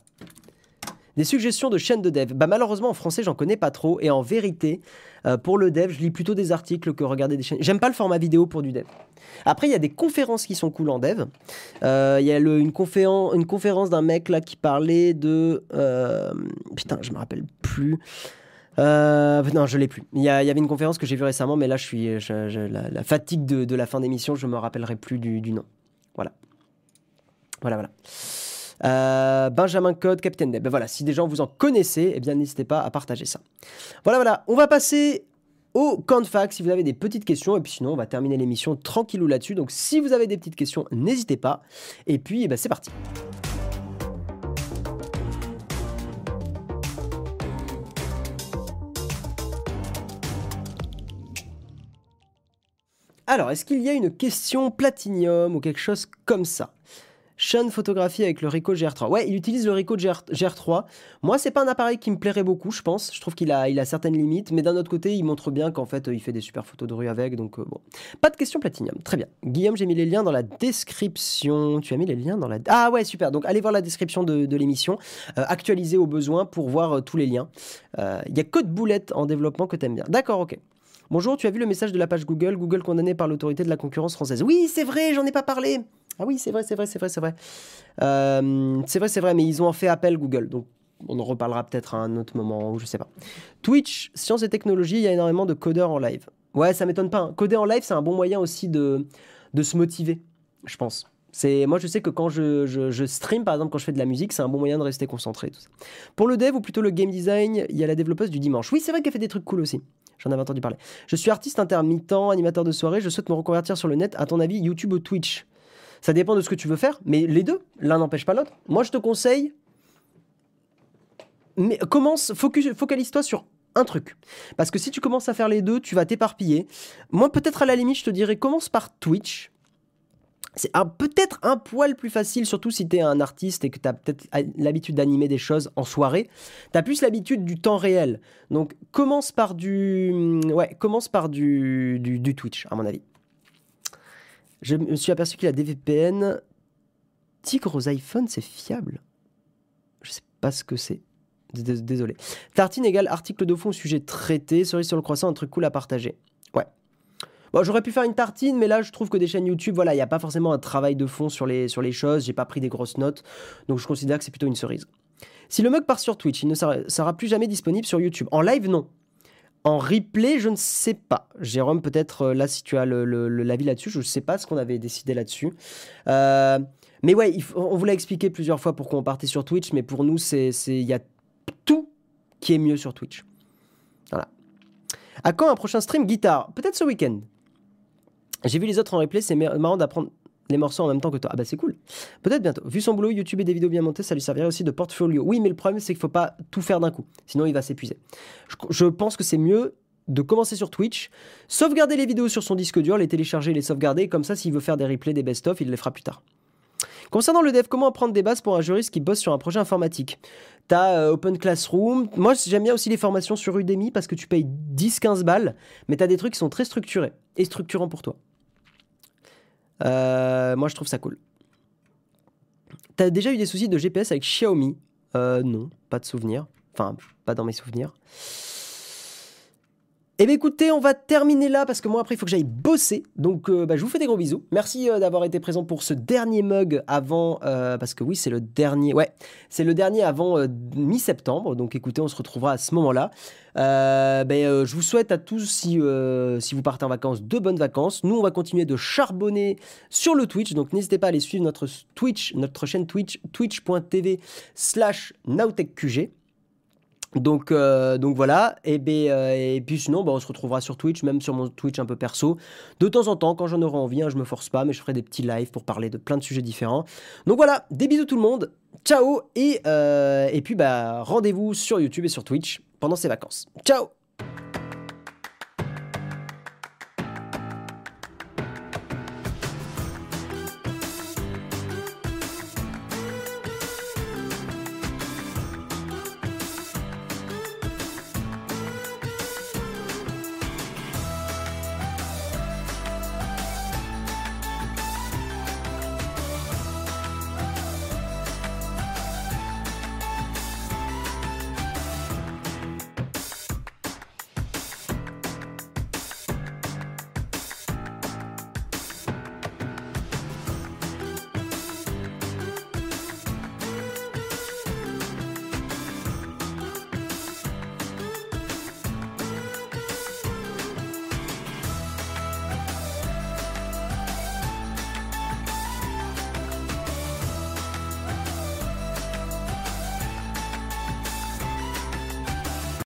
Des suggestions de chaînes de dev. Bah malheureusement en français j'en connais pas trop et en vérité euh, pour le dev je lis plutôt des articles que regarder des chaînes. J'aime pas le format vidéo pour du dev. Après il y a des conférences qui sont cool en dev. Euh, Il y a une, conféren- une conférence d'un mec là qui parlait de euh, putain je me rappelle plus. Non, je l'ai plus. Il y, avait une conférence que j'ai vue récemment, mais là, je suis la, fatigue de, de la fin d'émission, je me rappellerai plus du, du nom. Voilà. Voilà, voilà. Euh, Benjamin Code, Capitaine Deb. Ben voilà, si des gens vous en connaissez, eh bien n'hésitez pas à partager ça. Voilà, voilà. On va passer au camp de fac si vous avez des petites questions. Et puis sinon, on va terminer l'émission tranquillou là-dessus. Donc si vous avez des petites questions, n'hésitez pas. Et puis, eh ben, c'est parti. Alors, est-ce qu'il y a une question Platinium ou quelque chose comme ça? Sean photographie avec le Ricoh GR3. Ouais, il utilise le Ricoh GR, GR3. Moi, c'est pas un appareil qui me plairait beaucoup, je pense. Je trouve qu'il a, il a certaines limites, mais d'un autre côté, il montre bien qu'en fait, euh, il fait des super photos de rue avec. Donc, euh, bon. Pas de question Platinium. Très bien. Guillaume, j'ai mis les liens dans la description. Tu as mis les liens dans la. Ah ouais, super. Donc, allez voir la description de, de l'émission. Euh, actualisée au besoin pour voir euh, tous les liens. Il y a Code Boulette en développement que t'aimes bien. D'accord, ok. Bonjour, tu as vu le message de la page Google? Google condamné par l'autorité de la concurrence française. Oui, c'est vrai, j'en ai pas parlé. Ah oui, c'est vrai, c'est vrai, c'est vrai, c'est vrai. Euh, c'est vrai, c'est vrai, mais ils ont en fait appel Google. Donc, on en reparlera peut-être à un autre moment, ou je sais pas. Twitch, sciences et technologies, il y a énormément de codeurs en live. Ouais, ça m'étonne pas. hein. Coder en live, c'est un bon moyen aussi de, de se motiver, je pense. C'est moi, je sais que quand je, je, je stream, par exemple, quand je fais de la musique, c'est un bon moyen de rester concentré. Tout ça. Pour le dev ou plutôt le game design, il y a la développeuse du dimanche. Oui, c'est vrai qu'elle fait des trucs cool aussi. J'en avais entendu parler. Je suis artiste intermittent, animateur de soirée. Je souhaite me reconvertir sur le net. À ton avis, YouTube ou Twitch? Ça dépend de ce que tu veux faire, mais les deux, l'un n'empêche pas l'autre. Moi, je te conseille. Mais commence, focalise-toi sur un truc. Parce que si tu commences à faire les deux, tu vas t'éparpiller. Moi, peut-être à la limite, je te dirais commence par Twitch. C'est peut-être un poil plus facile, surtout si tu es un artiste et que tu as peut-être l'habitude d'animer des choses en soirée. Tu as plus l'habitude du temps réel. Donc commence par du, ouais, commence par du, du, du Twitch, à mon avis. Je me suis aperçu qu'il a des VPN. Tigre aux iPhones, c'est fiable? Je sais pas ce que c'est. Désolé. Tartine égale article de fond, sujet traité, cerise sur le croissant, un truc cool à partager. Ouais. Bon, j'aurais pu faire une tartine, mais là, je trouve que des chaînes YouTube, voilà, il n'y a pas forcément un travail de fond sur les, sur les choses, j'ai pas pris des grosses notes, donc je considère que c'est plutôt une cerise. Si le mug part sur Twitch, il ne sera, plus jamais disponible sur YouTube. En live, non. En replay, je ne sais pas. Jérôme, peut-être euh, là, si tu as l'avis là-dessus, je ne sais pas ce qu'on avait décidé là-dessus. Euh, mais ouais, on vous l'a expliqué plusieurs fois pourquoi on partait sur Twitch, mais pour nous, il y a tout qui est mieux sur Twitch. Voilà. À quand un prochain stream guitare? Peut-être ce week-end. J'ai vu les autres en replay, c'est marrant d'apprendre les morceaux en même temps que toi. Ah bah c'est cool. Peut-être bientôt. Vu son boulot, YouTube et des vidéos bien montées, ça lui servirait aussi de portfolio. Oui, mais le problème, c'est qu'il faut pas tout faire d'un coup. Sinon, il va s'épuiser. Je, pense que c'est mieux de commencer sur Twitch, sauvegarder les vidéos sur son disque dur, les télécharger, les sauvegarder. Comme ça, s'il veut faire des replays, des best-of, il les fera plus tard. Concernant le dev, comment apprendre des bases pour un juriste qui bosse sur un projet informatique? T'as euh, Open Classroom. Moi, j'aime bien aussi les formations sur Udemy parce que tu payes 10-15 balles, mais t'as des trucs qui sont très structurés et structurants pour toi. Euh, moi, je trouve ça cool. T'as déjà eu des soucis de GPS avec Xiaomi? Euh, Non, pas de souvenir. Enfin, pas dans mes souvenirs. Eh bien écoutez, on va terminer là parce que moi après il faut que j'aille bosser. Donc euh, bah, je vous fais des gros bisous. Merci euh, d'avoir été présent pour ce dernier mug avant, euh, parce que oui c'est le dernier, ouais, c'est le dernier avant mi-septembre. Donc écoutez, on se retrouvera à ce moment-là. Ben, je vous souhaite à tous, si, vous partez en vacances, de bonnes vacances. Nous on va continuer de charbonner sur le Twitch. Donc n'hésitez pas à aller suivre notre Twitch, notre chaîne Twitch, twitch.tv slash nowtechqg. Donc, euh, donc voilà, et, ben, euh, puis sinon, bah, on se retrouvera sur Twitch, même sur mon Twitch un peu perso. De temps en temps, quand j'en aurai envie, hein, je me force pas, mais je ferai des petits lives pour parler de plein de sujets différents. Donc voilà, des bisous tout le monde, ciao, et, euh, et puis bah, rendez-vous sur YouTube et sur Twitch pendant ces vacances. Ciao